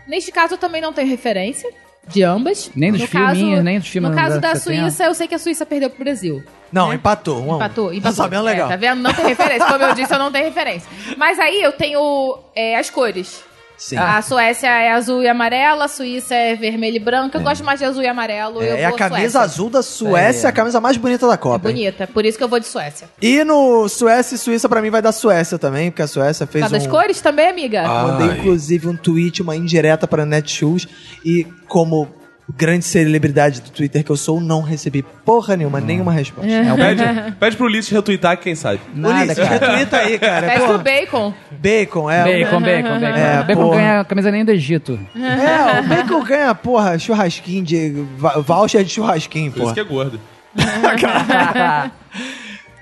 Neste caso, eu também não tenho referência de ambas. Nem dos No filminhos, nem dos filmes No caso da você tem. Suíça, eu sei que a Suíça perdeu pro Brasil. Não, né? empatou. Um um. Empatou, empatou. Tá sabendo legal. É, tá vendo? Não tem referência. Como eu disse, eu não tenho referência. Mas aí eu tenho é, as cores. Sim. A Suécia é azul e amarela, a Suíça é vermelho e branco. Eu gosto mais de azul e amarelo. eu É, é a camisa Suécia. azul da Suécia, É. a camisa mais bonita da É Copa. hein? bonita, por isso que eu vou de Suécia. E no Suécia e Suíça, pra mim, vai dar Suécia também, porque a Suécia fez causa um... das cores também, amiga? Mandei, inclusive, um tweet, uma indireta para Netshoes. E como grande celebridade do Twitter que eu sou, não recebi porra nenhuma, nenhuma resposta. É o Pede, pede pro Ulisses retweetar, quem sabe. Nada, Ulisses, cara. retweeta aí, cara. Pede Porra, pro bacon. bacon, é. Bacon, bacon, bacon. É, bacon porra. ganha a camisa nem do Egito. É, o bacon ganha, porra, churrasquinho de... Voucher de churrasquinho, Por isso porra. que é gordo.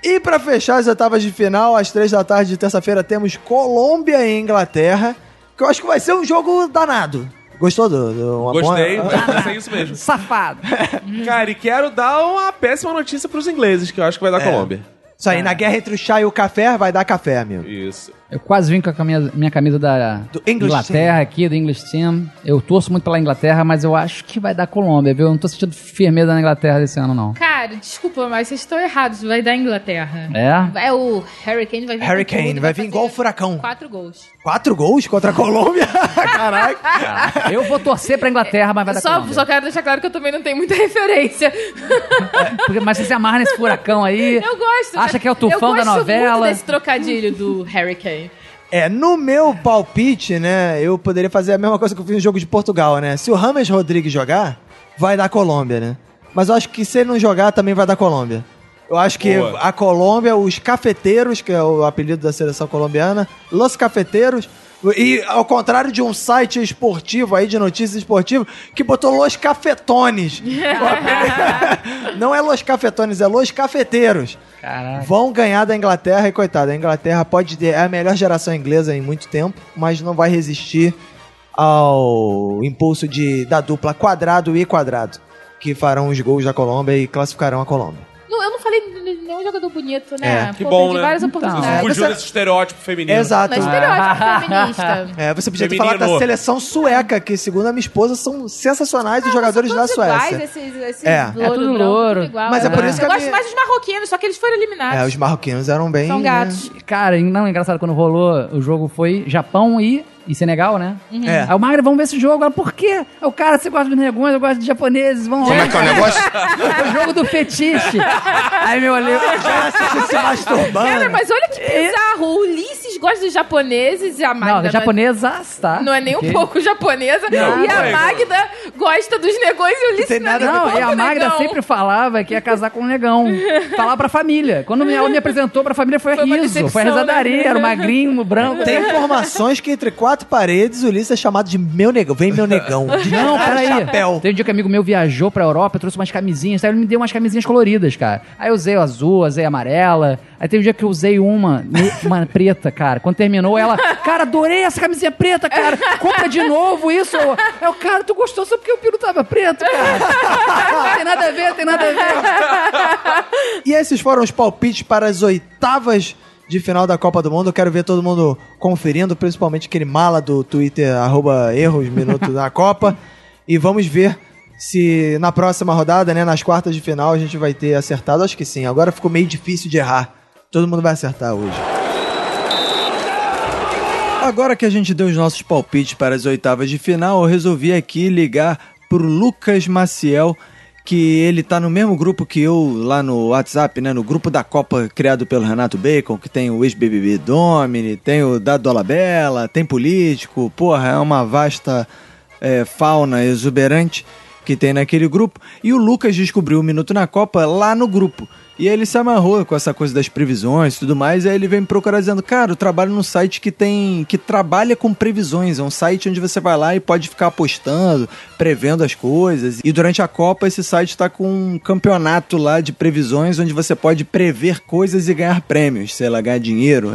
E pra fechar as etapas de final, às três da tarde de terça-feira, temos Colômbia e Inglaterra, que eu acho que vai ser um jogo danado. Gostou do... do uma Gostei, boa- vai ser isso mesmo. Safado. Cara, e quero dar uma péssima notícia pros ingleses, que eu acho que vai dar É. Colômbia. Isso aí, na guerra entre o chá e o café, vai dar café, amigo. Isso. Eu quase vim com a camisa- minha camisa da Inglaterra aqui, do English Team. Eu torço muito pela Inglaterra, mas eu acho que vai dar Colômbia, viu? Eu não tô sentindo firmeza na Inglaterra desse ano, não. Cara, desculpa, mas vocês estão errados. Vai dar Inglaterra. É? É o Hurricane vai vir. Hurricane, tudo, vai vir igual o furacão. Quatro gols. Quatro gols contra a Colômbia? Caraca. Eu vou torcer pra Inglaterra, mas vai dar Só, Colômbia. só quero deixar claro que eu também não tenho muita referência. Porque- mas você se amarra nesse furacão aí. Eu gosto. Acha que é o tufão eu da gosto novela. Muito desse trocadilho do Hurricane. É, no meu palpite, né, eu poderia fazer a mesma coisa que eu fiz no jogo de Portugal, né? Se o Rames Rodrigues jogar, vai dar Colômbia, né? Mas eu acho que se ele não jogar, também vai dar Colômbia. Eu acho que Boa. a Colômbia, os cafeteiros, que é o apelido da seleção colombiana, Los Cafeteiros, e ao contrário de um site esportivo aí, de notícias esportivas, que botou Los Cafetones. Não é Los Cafetones, é Los Cafeteiros. Caraca. Vão ganhar da Inglaterra e coitada, a Inglaterra pode ter é a melhor geração inglesa em muito tempo, mas não vai resistir ao impulso de da dupla quadrado e quadrado, que farão os gols da Colômbia e classificarão a Colômbia. Não, eu não falei de nenhum jogador bonito, né? É, que Pô, bom, né? várias Então. oportunidades. Fugiu você- desse estereótipo feminino. Exato. Mas estereótipo feminista. É, você podia ter Feminino. falado da seleção sueca, que segundo a minha esposa são sensacionais os jogadores da Todos iguais, Suécia. esses, esses É. louro, É tudo branco, louro. tudo igual. Mas é por isso que Eu a gosto minha- mais dos marroquinos, só que eles foram eliminados. É, os marroquinos eram bem. São né? gatos. Cara, não, engraçado, quando rolou o jogo foi Japão e, e Senegal, né? É. Aí o Magno, vamos ver esse jogo. Ela, por quê? Aí o cara, você gosta de negões, eu gosto de japoneses, vamos Como lá. é que é o negócio? É o jogo do fetiche. Aí meu olhei, Já se masturbando. Cara, mas olha que bizarro. O Ulisses gosta dos japoneses e a Magda... Não, da japonesas, tá? Não é nem Ok? um pouco japonesa. Não, e a. Magda gosta dos negões e o Ulisses Tem não nada Não, e a Magda negão. sempre falava que ia casar com um negão. Falava pra família. Quando ela me apresentou pra família, foi, Foi riso, decepção, foi risadaria, né? era o magrinho, branco. Tem informações que entre quatro paredes o Ulisses é chamado de meu negão. Vem meu negão. De Não, peraí. chapéu. Teve um dia que um amigo meu viajou pra Europa, trouxe umas camisinhas, aí ele me deu umas camisinhas coloridas, cara. Aí eu usei o azul, usei a amarela. Aí teve um dia que eu usei uma, uma preta, cara. Quando terminou, ela, cara, adorei essa camisinha preta, cara. Compra de novo isso. É o cara, tu gostou só porque o piro tava preto, cara. tem nada a ver, tem nada a ver. E esses foram os palpites para as oitavas de final da Copa do Mundo. Eu quero ver todo mundo conferindo, principalmente aquele mala do Twitter, arroba erros, minuto da Copa. E vamos ver se na próxima rodada, né, nas quartas de final, a gente vai ter acertado. Acho que sim. Agora ficou meio difícil de errar. Todo mundo vai acertar hoje. Agora que a gente deu os nossos palpites para as oitavas de final, eu resolvi aqui ligar pro Lucas Maciel, que ele tá no mesmo grupo que eu lá no WhatsApp, né? No grupo da Copa criado pelo Renato Bacon, que tem o ex-BBB Domini, tem o Dado Dolabella, tem político, porra, é uma vasta é, fauna exuberante que tem naquele grupo. E o Lucas descobriu o Minuto na Copa lá no grupo. E ele se amarrou com essa coisa das previsões e tudo mais. E aí ele vem me procurar dizendo: Cara, eu trabalho num site que tem. que trabalha com previsões. É um site onde você vai lá e pode ficar apostando, prevendo as coisas. E durante a Copa, esse site está com um campeonato lá de previsões onde você pode prever coisas e ganhar prêmios, sei lá, ganhar dinheiro.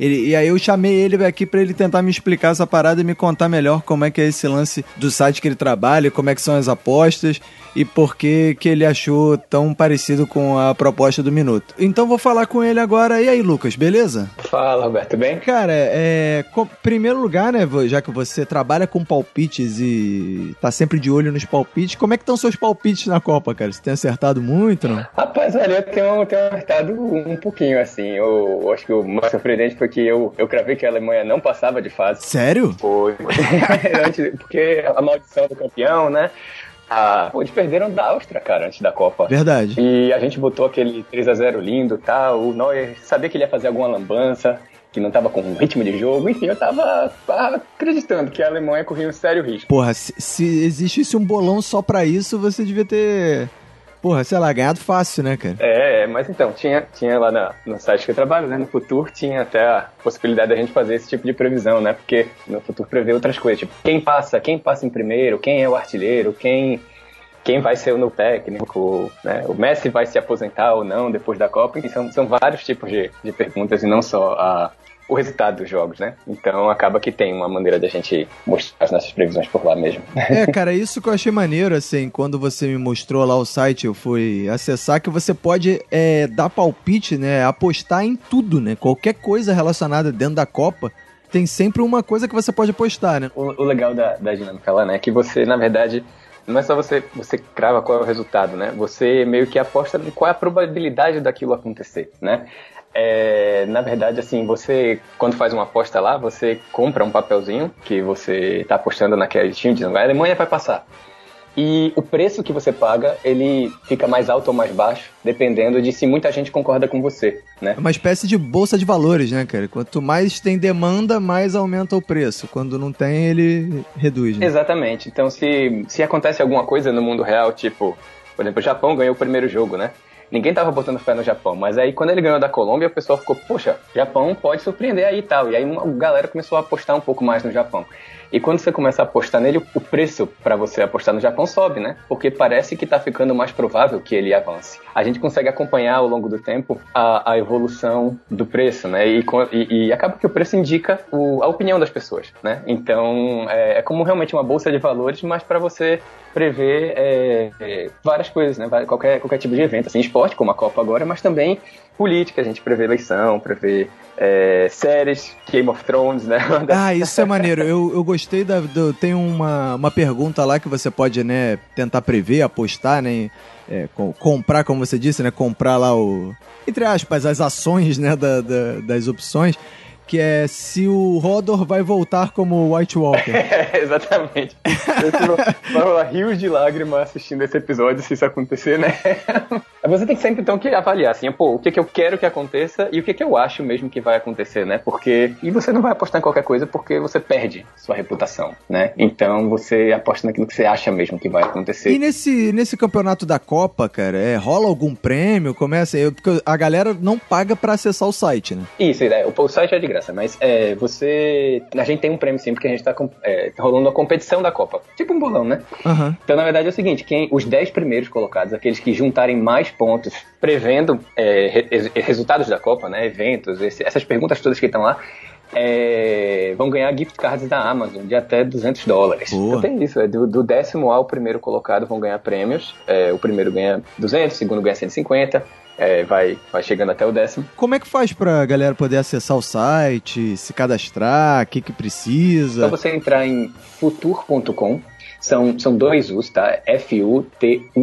Ele- e aí eu chamei ele aqui para ele tentar me explicar essa parada e me contar melhor como é que é esse lance do site que ele trabalha, como é que são as apostas e por que, que ele achou tão parecido com a proposta do Minuto. Então vou falar com ele agora. E aí, Lucas, beleza? Fala, Roberto, bem? Cara, é. com- primeiro lugar, né, já que você trabalha com palpites e tá sempre de olho nos palpites, como é que estão seus palpites na Copa, cara? Você tem acertado muito, não? Rapaz, olha, eu tenho, tenho acertado um pouquinho, assim. Eu, eu acho que o mais surpreendente foi que eu, eu cravei que a Alemanha não passava de fase. Sério? Foi. Porque a maldição do campeão, né? Ah, pô, eles perderam da Áustria, cara, antes da Copa. Verdade. E a gente botou aquele 3 a 0 lindo e tal. O Neuer sabia que ele ia fazer alguma lambança, que não tava com ritmo de jogo. Enfim, eu tava, tava acreditando que a Alemanha corria um sério risco. Porra, se, se existisse um bolão só pra isso, você devia ter. Porra, sei lá, ganhado fácil, né, cara? É, mas então, tinha, tinha lá na- no site que eu trabalho, né, no Futur, tinha até a possibilidade da gente fazer esse tipo de previsão, né, porque no Futur prevê outras coisas, tipo, quem passa, quem passa em primeiro, quem é o artilheiro, quem, quem vai ser o novo técnico, né, o Messi vai se aposentar ou não depois da Copa, são, são vários tipos de, de perguntas e não só a, o resultado dos jogos, né, então acaba que tem uma maneira da gente mostrar as nossas previsões por lá mesmo. É, cara, isso que eu achei maneiro, assim, quando você me mostrou lá o site, eu fui acessar, que você pode é, dar palpite, né, apostar em tudo, né, qualquer coisa relacionada dentro da Copa, tem sempre uma coisa que você pode apostar, né? O, o legal da, da dinâmica lá, né, é que você, na verdade, não é só você, você crava qual é o resultado, né? Você meio que aposta em qual é a probabilidade daquilo acontecer, né? É, na verdade, assim, você, quando faz uma aposta lá, você compra um papelzinho que você está apostando naquele time, dizendo, a Alemanha vai passar. E o preço que você paga, ele fica mais alto ou mais baixo, dependendo de se muita gente concorda com você, né? É uma espécie de bolsa de valores, né, cara? Quanto mais tem demanda, mais aumenta o preço. Quando não tem, ele reduz, né? Exatamente. Então, se, se acontece alguma coisa no mundo real, tipo, por exemplo, o Japão ganhou o primeiro jogo, né? Ninguém tava botando fé no Japão. Mas aí, quando ele ganhou da Colômbia, o pessoal ficou, poxa, Japão pode surpreender aí e tal. E aí uma galera começou a apostar um pouco mais no Japão. E quando você começa a apostar nele, o preço para você apostar no Japão sobe, né? Porque parece que está ficando mais provável que ele avance. A gente consegue acompanhar ao longo do tempo a, a evolução do preço, né? E, e, e, acaba que o preço indica o, a opinião das pessoas, né? Então é, é como realmente uma bolsa de valores, mas para você prever é, é, várias coisas, né? Qualquer, qualquer tipo de evento, assim, esporte, como a Copa agora, mas também política, a gente prevê eleição, prevê é, séries, Game of Thrones, né? Ah, isso é maneiro. Eu, eu gostei da. Do, tem uma, uma pergunta lá que você pode, né, tentar prever, apostar, né? É, com, comprar, como você disse, né? Comprar lá o. Entre aspas, as ações, né, da, da das opções que é se o Rodor vai voltar como White Walker. É, exatamente. vai rolar rios de lágrimas assistindo esse episódio se isso acontecer, né? Você tem sempre então que avaliar assim, pô, o que, que eu quero que aconteça e o que, que eu acho mesmo que vai acontecer, né? Porque e você não vai apostar em qualquer coisa porque você perde sua reputação, né? Então você aposta naquilo que você acha mesmo que vai acontecer. E nesse, nesse campeonato da Copa, cara, é, rola algum prêmio? Começa, eu, porque a galera não paga para acessar o site, né? Isso, é, o, o site é de graça, mas é, você. A gente tem um prêmio sim, porque a gente tá é, rolando a competição da Copa. Tipo um bolão, né? Uhum. Então, na verdade, é o seguinte: quem, os 10 primeiros colocados, aqueles que juntarem mais pontos, prevendo é, re, resultados da Copa, né? Eventos, esse, essas perguntas todas que estão lá. É, vão ganhar gift cards da Amazon de até 200 dólares. Boa. Então tem isso, é, do, do, décimo ao primeiro colocado vão ganhar prêmios. É, o primeiro ganha 200, o segundo ganha 150, é, vai, vai chegando até o décimo. Como é que faz pra galera poder acessar o site, se cadastrar, o que que precisa? Só você entrar em futur.com, são, são dois U's, tá? F-U-T-U-U-R.com.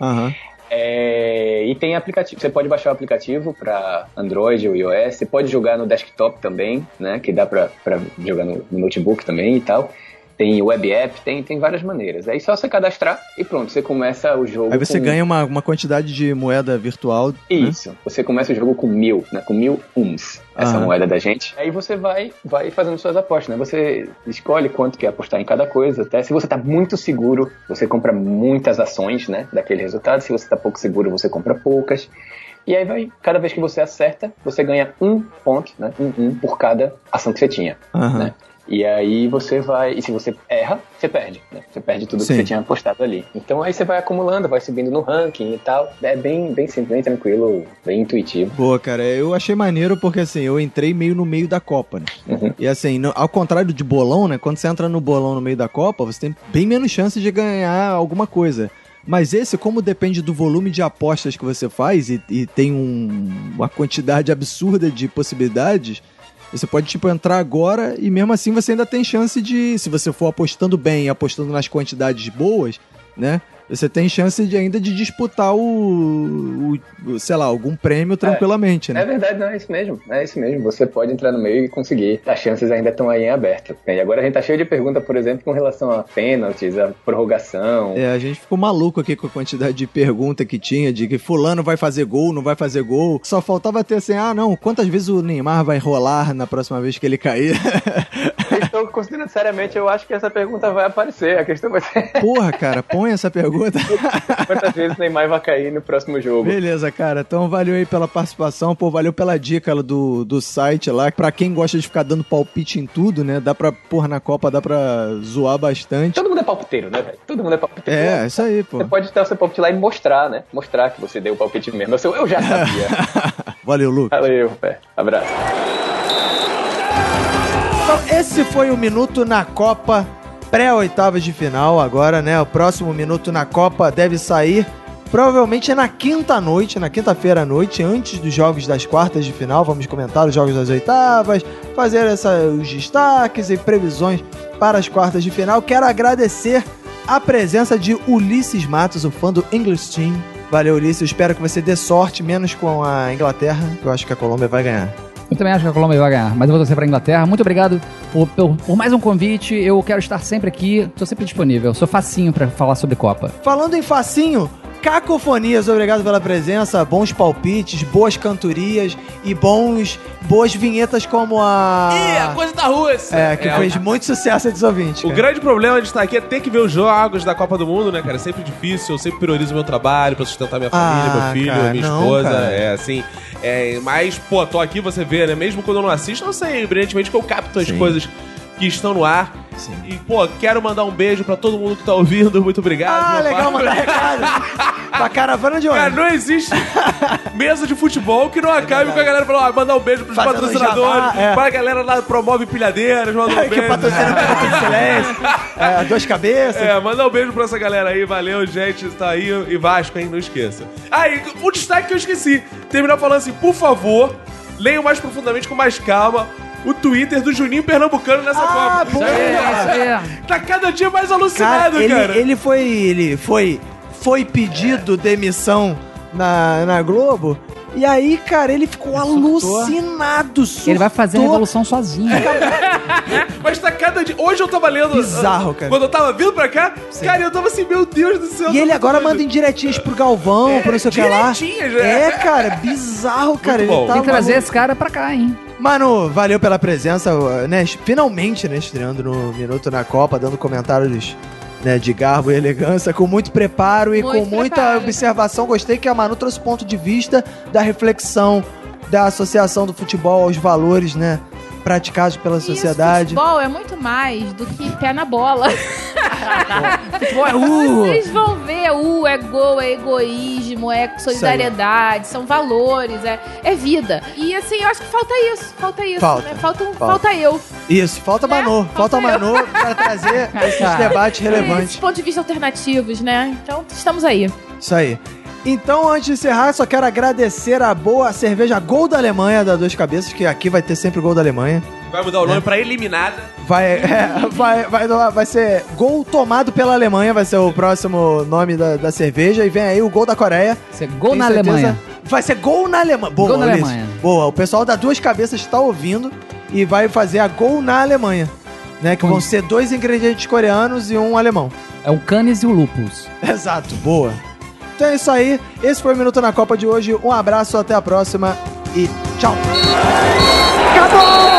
Uhum. É, e tem aplicativo. Você pode baixar o aplicativo para Android ou iOS. Você pode jogar no desktop também, né? Que dá para jogar no, no notebook também e tal tem web app, tem, tem várias maneiras. Aí só você cadastrar e pronto, você começa o jogo. Aí você com... ganha uma, uma quantidade de moeda virtual. Né? Isso, né? você começa o jogo com mil, né? Com mil uns. Essa Aham. moeda da gente. Aí você vai, vai fazendo suas apostas, né? Você escolhe quanto quer apostar em cada coisa. Até se você tá muito seguro, você compra muitas ações, né? Daquele resultado. Se você tá pouco seguro, você compra poucas. E aí vai, cada vez que você acerta, você ganha um ponto, né? Um, um por cada ação que você tinha. Aham. Né? E aí você vai. E se você erra, você perde, né? Você perde tudo Sim. que você tinha apostado ali. Então aí você vai acumulando, vai subindo no ranking e tal. É bem, bem simples, bem tranquilo, bem intuitivo. Boa, cara. Eu achei maneiro porque assim, eu entrei meio no meio da Copa, né? Uhum. E assim, no, ao contrário de bolão, né? Quando você entra no bolão no meio da Copa, você tem bem menos chance de ganhar alguma coisa. Mas esse, como depende do volume de apostas que você faz e, e tem um, uma quantidade absurda de possibilidades, você pode, tipo, entrar agora e mesmo assim você ainda tem chance de, se você for apostando bem, apostando nas quantidades boas, né? Você tem chance de ainda de disputar o, o sei lá, algum prêmio tranquilamente, é, né? É verdade, não, é isso mesmo. É isso mesmo. Você pode entrar no meio e conseguir. As chances ainda estão aí em aberto. E agora a gente tá cheio de pergunta, por exemplo, com relação a pênaltis, a prorrogação. É, a gente ficou maluco aqui com a quantidade de pergunta que tinha, de que fulano vai fazer gol, não vai fazer gol. Só faltava ter assim, ah, não, quantas vezes o Neymar vai rolar na próxima vez que ele cair? Estou considerando seriamente, eu acho que essa pergunta vai aparecer. A questão vai ser. Porra, cara, põe essa pergunta. Quantas vezes Neymar vai cair no próximo jogo? Beleza, cara. Então valeu aí pela participação, pô, valeu pela dica do, do site lá. Pra quem gosta de ficar dando palpite em tudo, né? Dá pra, porra, na Copa dá pra zoar bastante. Todo mundo é palpiteiro, né, velho? Todo mundo é palpiteiro. É, isso aí, pô. Você pode dar o seu palpite lá e mostrar, né? Mostrar que você deu o palpite mesmo. Eu, eu já sabia. valeu, Lucas. Valeu, pé. Abraço. Então, esse foi o Minuto na Copa pré-oitavas de final agora, né? O próximo Minuto na Copa deve sair provavelmente na quinta noite, na quinta-feira à noite, antes dos jogos das quartas de final. Vamos comentar os jogos das oitavas, fazer essa, os destaques e previsões para as quartas de final. Quero agradecer a presença de Ulisses Matos, o fã do English Team. Valeu, Ulisses. espero que você dê sorte, menos com a Inglaterra, que eu acho que a Colômbia vai ganhar. Eu também acho que a Colômbia vai ganhar, mas eu vou torcer pra Inglaterra. Muito obrigado por, por, por, mais um convite. Eu quero estar sempre aqui, tô sempre disponível. Sou facinho para falar sobre Copa. Falando em facinho, Cacofonias, obrigado pela presença, bons palpites, boas cantorias e bons boas vinhetas como a Ih, a coisa da Rússia! é, que É, fez muito sucesso entre os ouvintes. O cara. grande problema de estar aqui é ter que ver os jogos da Copa do Mundo, né, cara? É sempre difícil, eu sempre priorizo o meu trabalho pra sustentar minha família, Ah, meu filho, cara, minha não, esposa. cara. É, assim. É, mas, pô, tô aqui, você vê, né? Mesmo quando eu não assisto, eu sei, brilhantemente, que eu capto as Sim. coisas que estão no ar. Sim. E, pô, quero mandar um beijo pra todo mundo que tá ouvindo. Muito obrigado. Ah, legal, pai. mandar recado. pra caravana de Cara, ônibus. não existe mesa de futebol que não acabe com a galera falando, ah, mandar um beijo pros Fazendo patrocinadores, jabá, é. pra galera lá que promove pilhadeiras, manda um que beijo. patrocina o Minuto de Silêncio. É, duas cabeças. É, manda um beijo pra essa galera aí, valeu, gente, tá aí, e Vasco, hein, não esqueça. Ah, e o destaque que eu esqueci, terminar falando assim, por favor, leiam mais profundamente, com mais calma, o Twitter do Juninho Pernambucano nessa Ah, Copa. boa. É. Tá cada dia mais Cara, alucinado, ele, cara. ele foi. Ele foi. Foi pedido demissão na, na Globo. E aí, cara, ele ficou alucinado. Surtou. Ele vai fazer a revolução sozinho. Mas tá cada dia... Hoje eu tava lendo... Bizarro, cara. Quando eu tava vindo pra cá, cara, eu tava assim, meu Deus do céu. E ele agora doido. manda indiretinhas pro Galvão, pro não sei o que lá. direitinhas, né? É, cara, bizarro, cara. Muito ele bom. tá Tem que trazer esse cara pra cá, hein? Mano, valeu pela presença, né? Finalmente, né? Estreando no Minuto na Copa, dando comentários né, de garbo e elegância, com muito preparo e Muito com muita preparo. observação. Gostei que a Manu trouxe ponto de vista da reflexão da associação do futebol aos valores, né? Praticados pela sociedade. Isso, futebol é muito mais do que pé na bola. Futebol é uh! Vocês vão ver, uh, é gol, é egoísmo, é solidariedade, são valores, é, é vida. E assim, eu acho que falta isso, falta isso. Falta, né? falta, falta. falta eu. Isso, falta Né? Manu. Falta, Falta eu. Manu pra trazer esses debates relevantes. pontos de vista alternativos, né? Então, estamos aí. Isso aí. Então, antes de encerrar, só quero agradecer a boa cerveja Gol da Alemanha da Duas Cabeças, que aqui vai ter sempre Gol da Alemanha. Vai mudar o nome pra Eliminada. Vai, é, vai, vai, vai ser Gol tomado pela Alemanha, vai ser o próximo nome da, da cerveja. E vem aí o Gol da Coreia. Isso é gol Tem na certeza? Alemanha. Vai ser Gol na Alemanha. Boa, Gol na Ulisses. Alemanha. Boa, o pessoal da Duas Cabeças está ouvindo e vai fazer a Gol na Alemanha. Né, que vão ser dois ingredientes coreanos e um alemão. É o Canis e o Lupus. Exato, boa. Então é isso aí. Esse foi o Minuto na Copa de hoje. Um abraço, até a próxima e tchau. Acabou!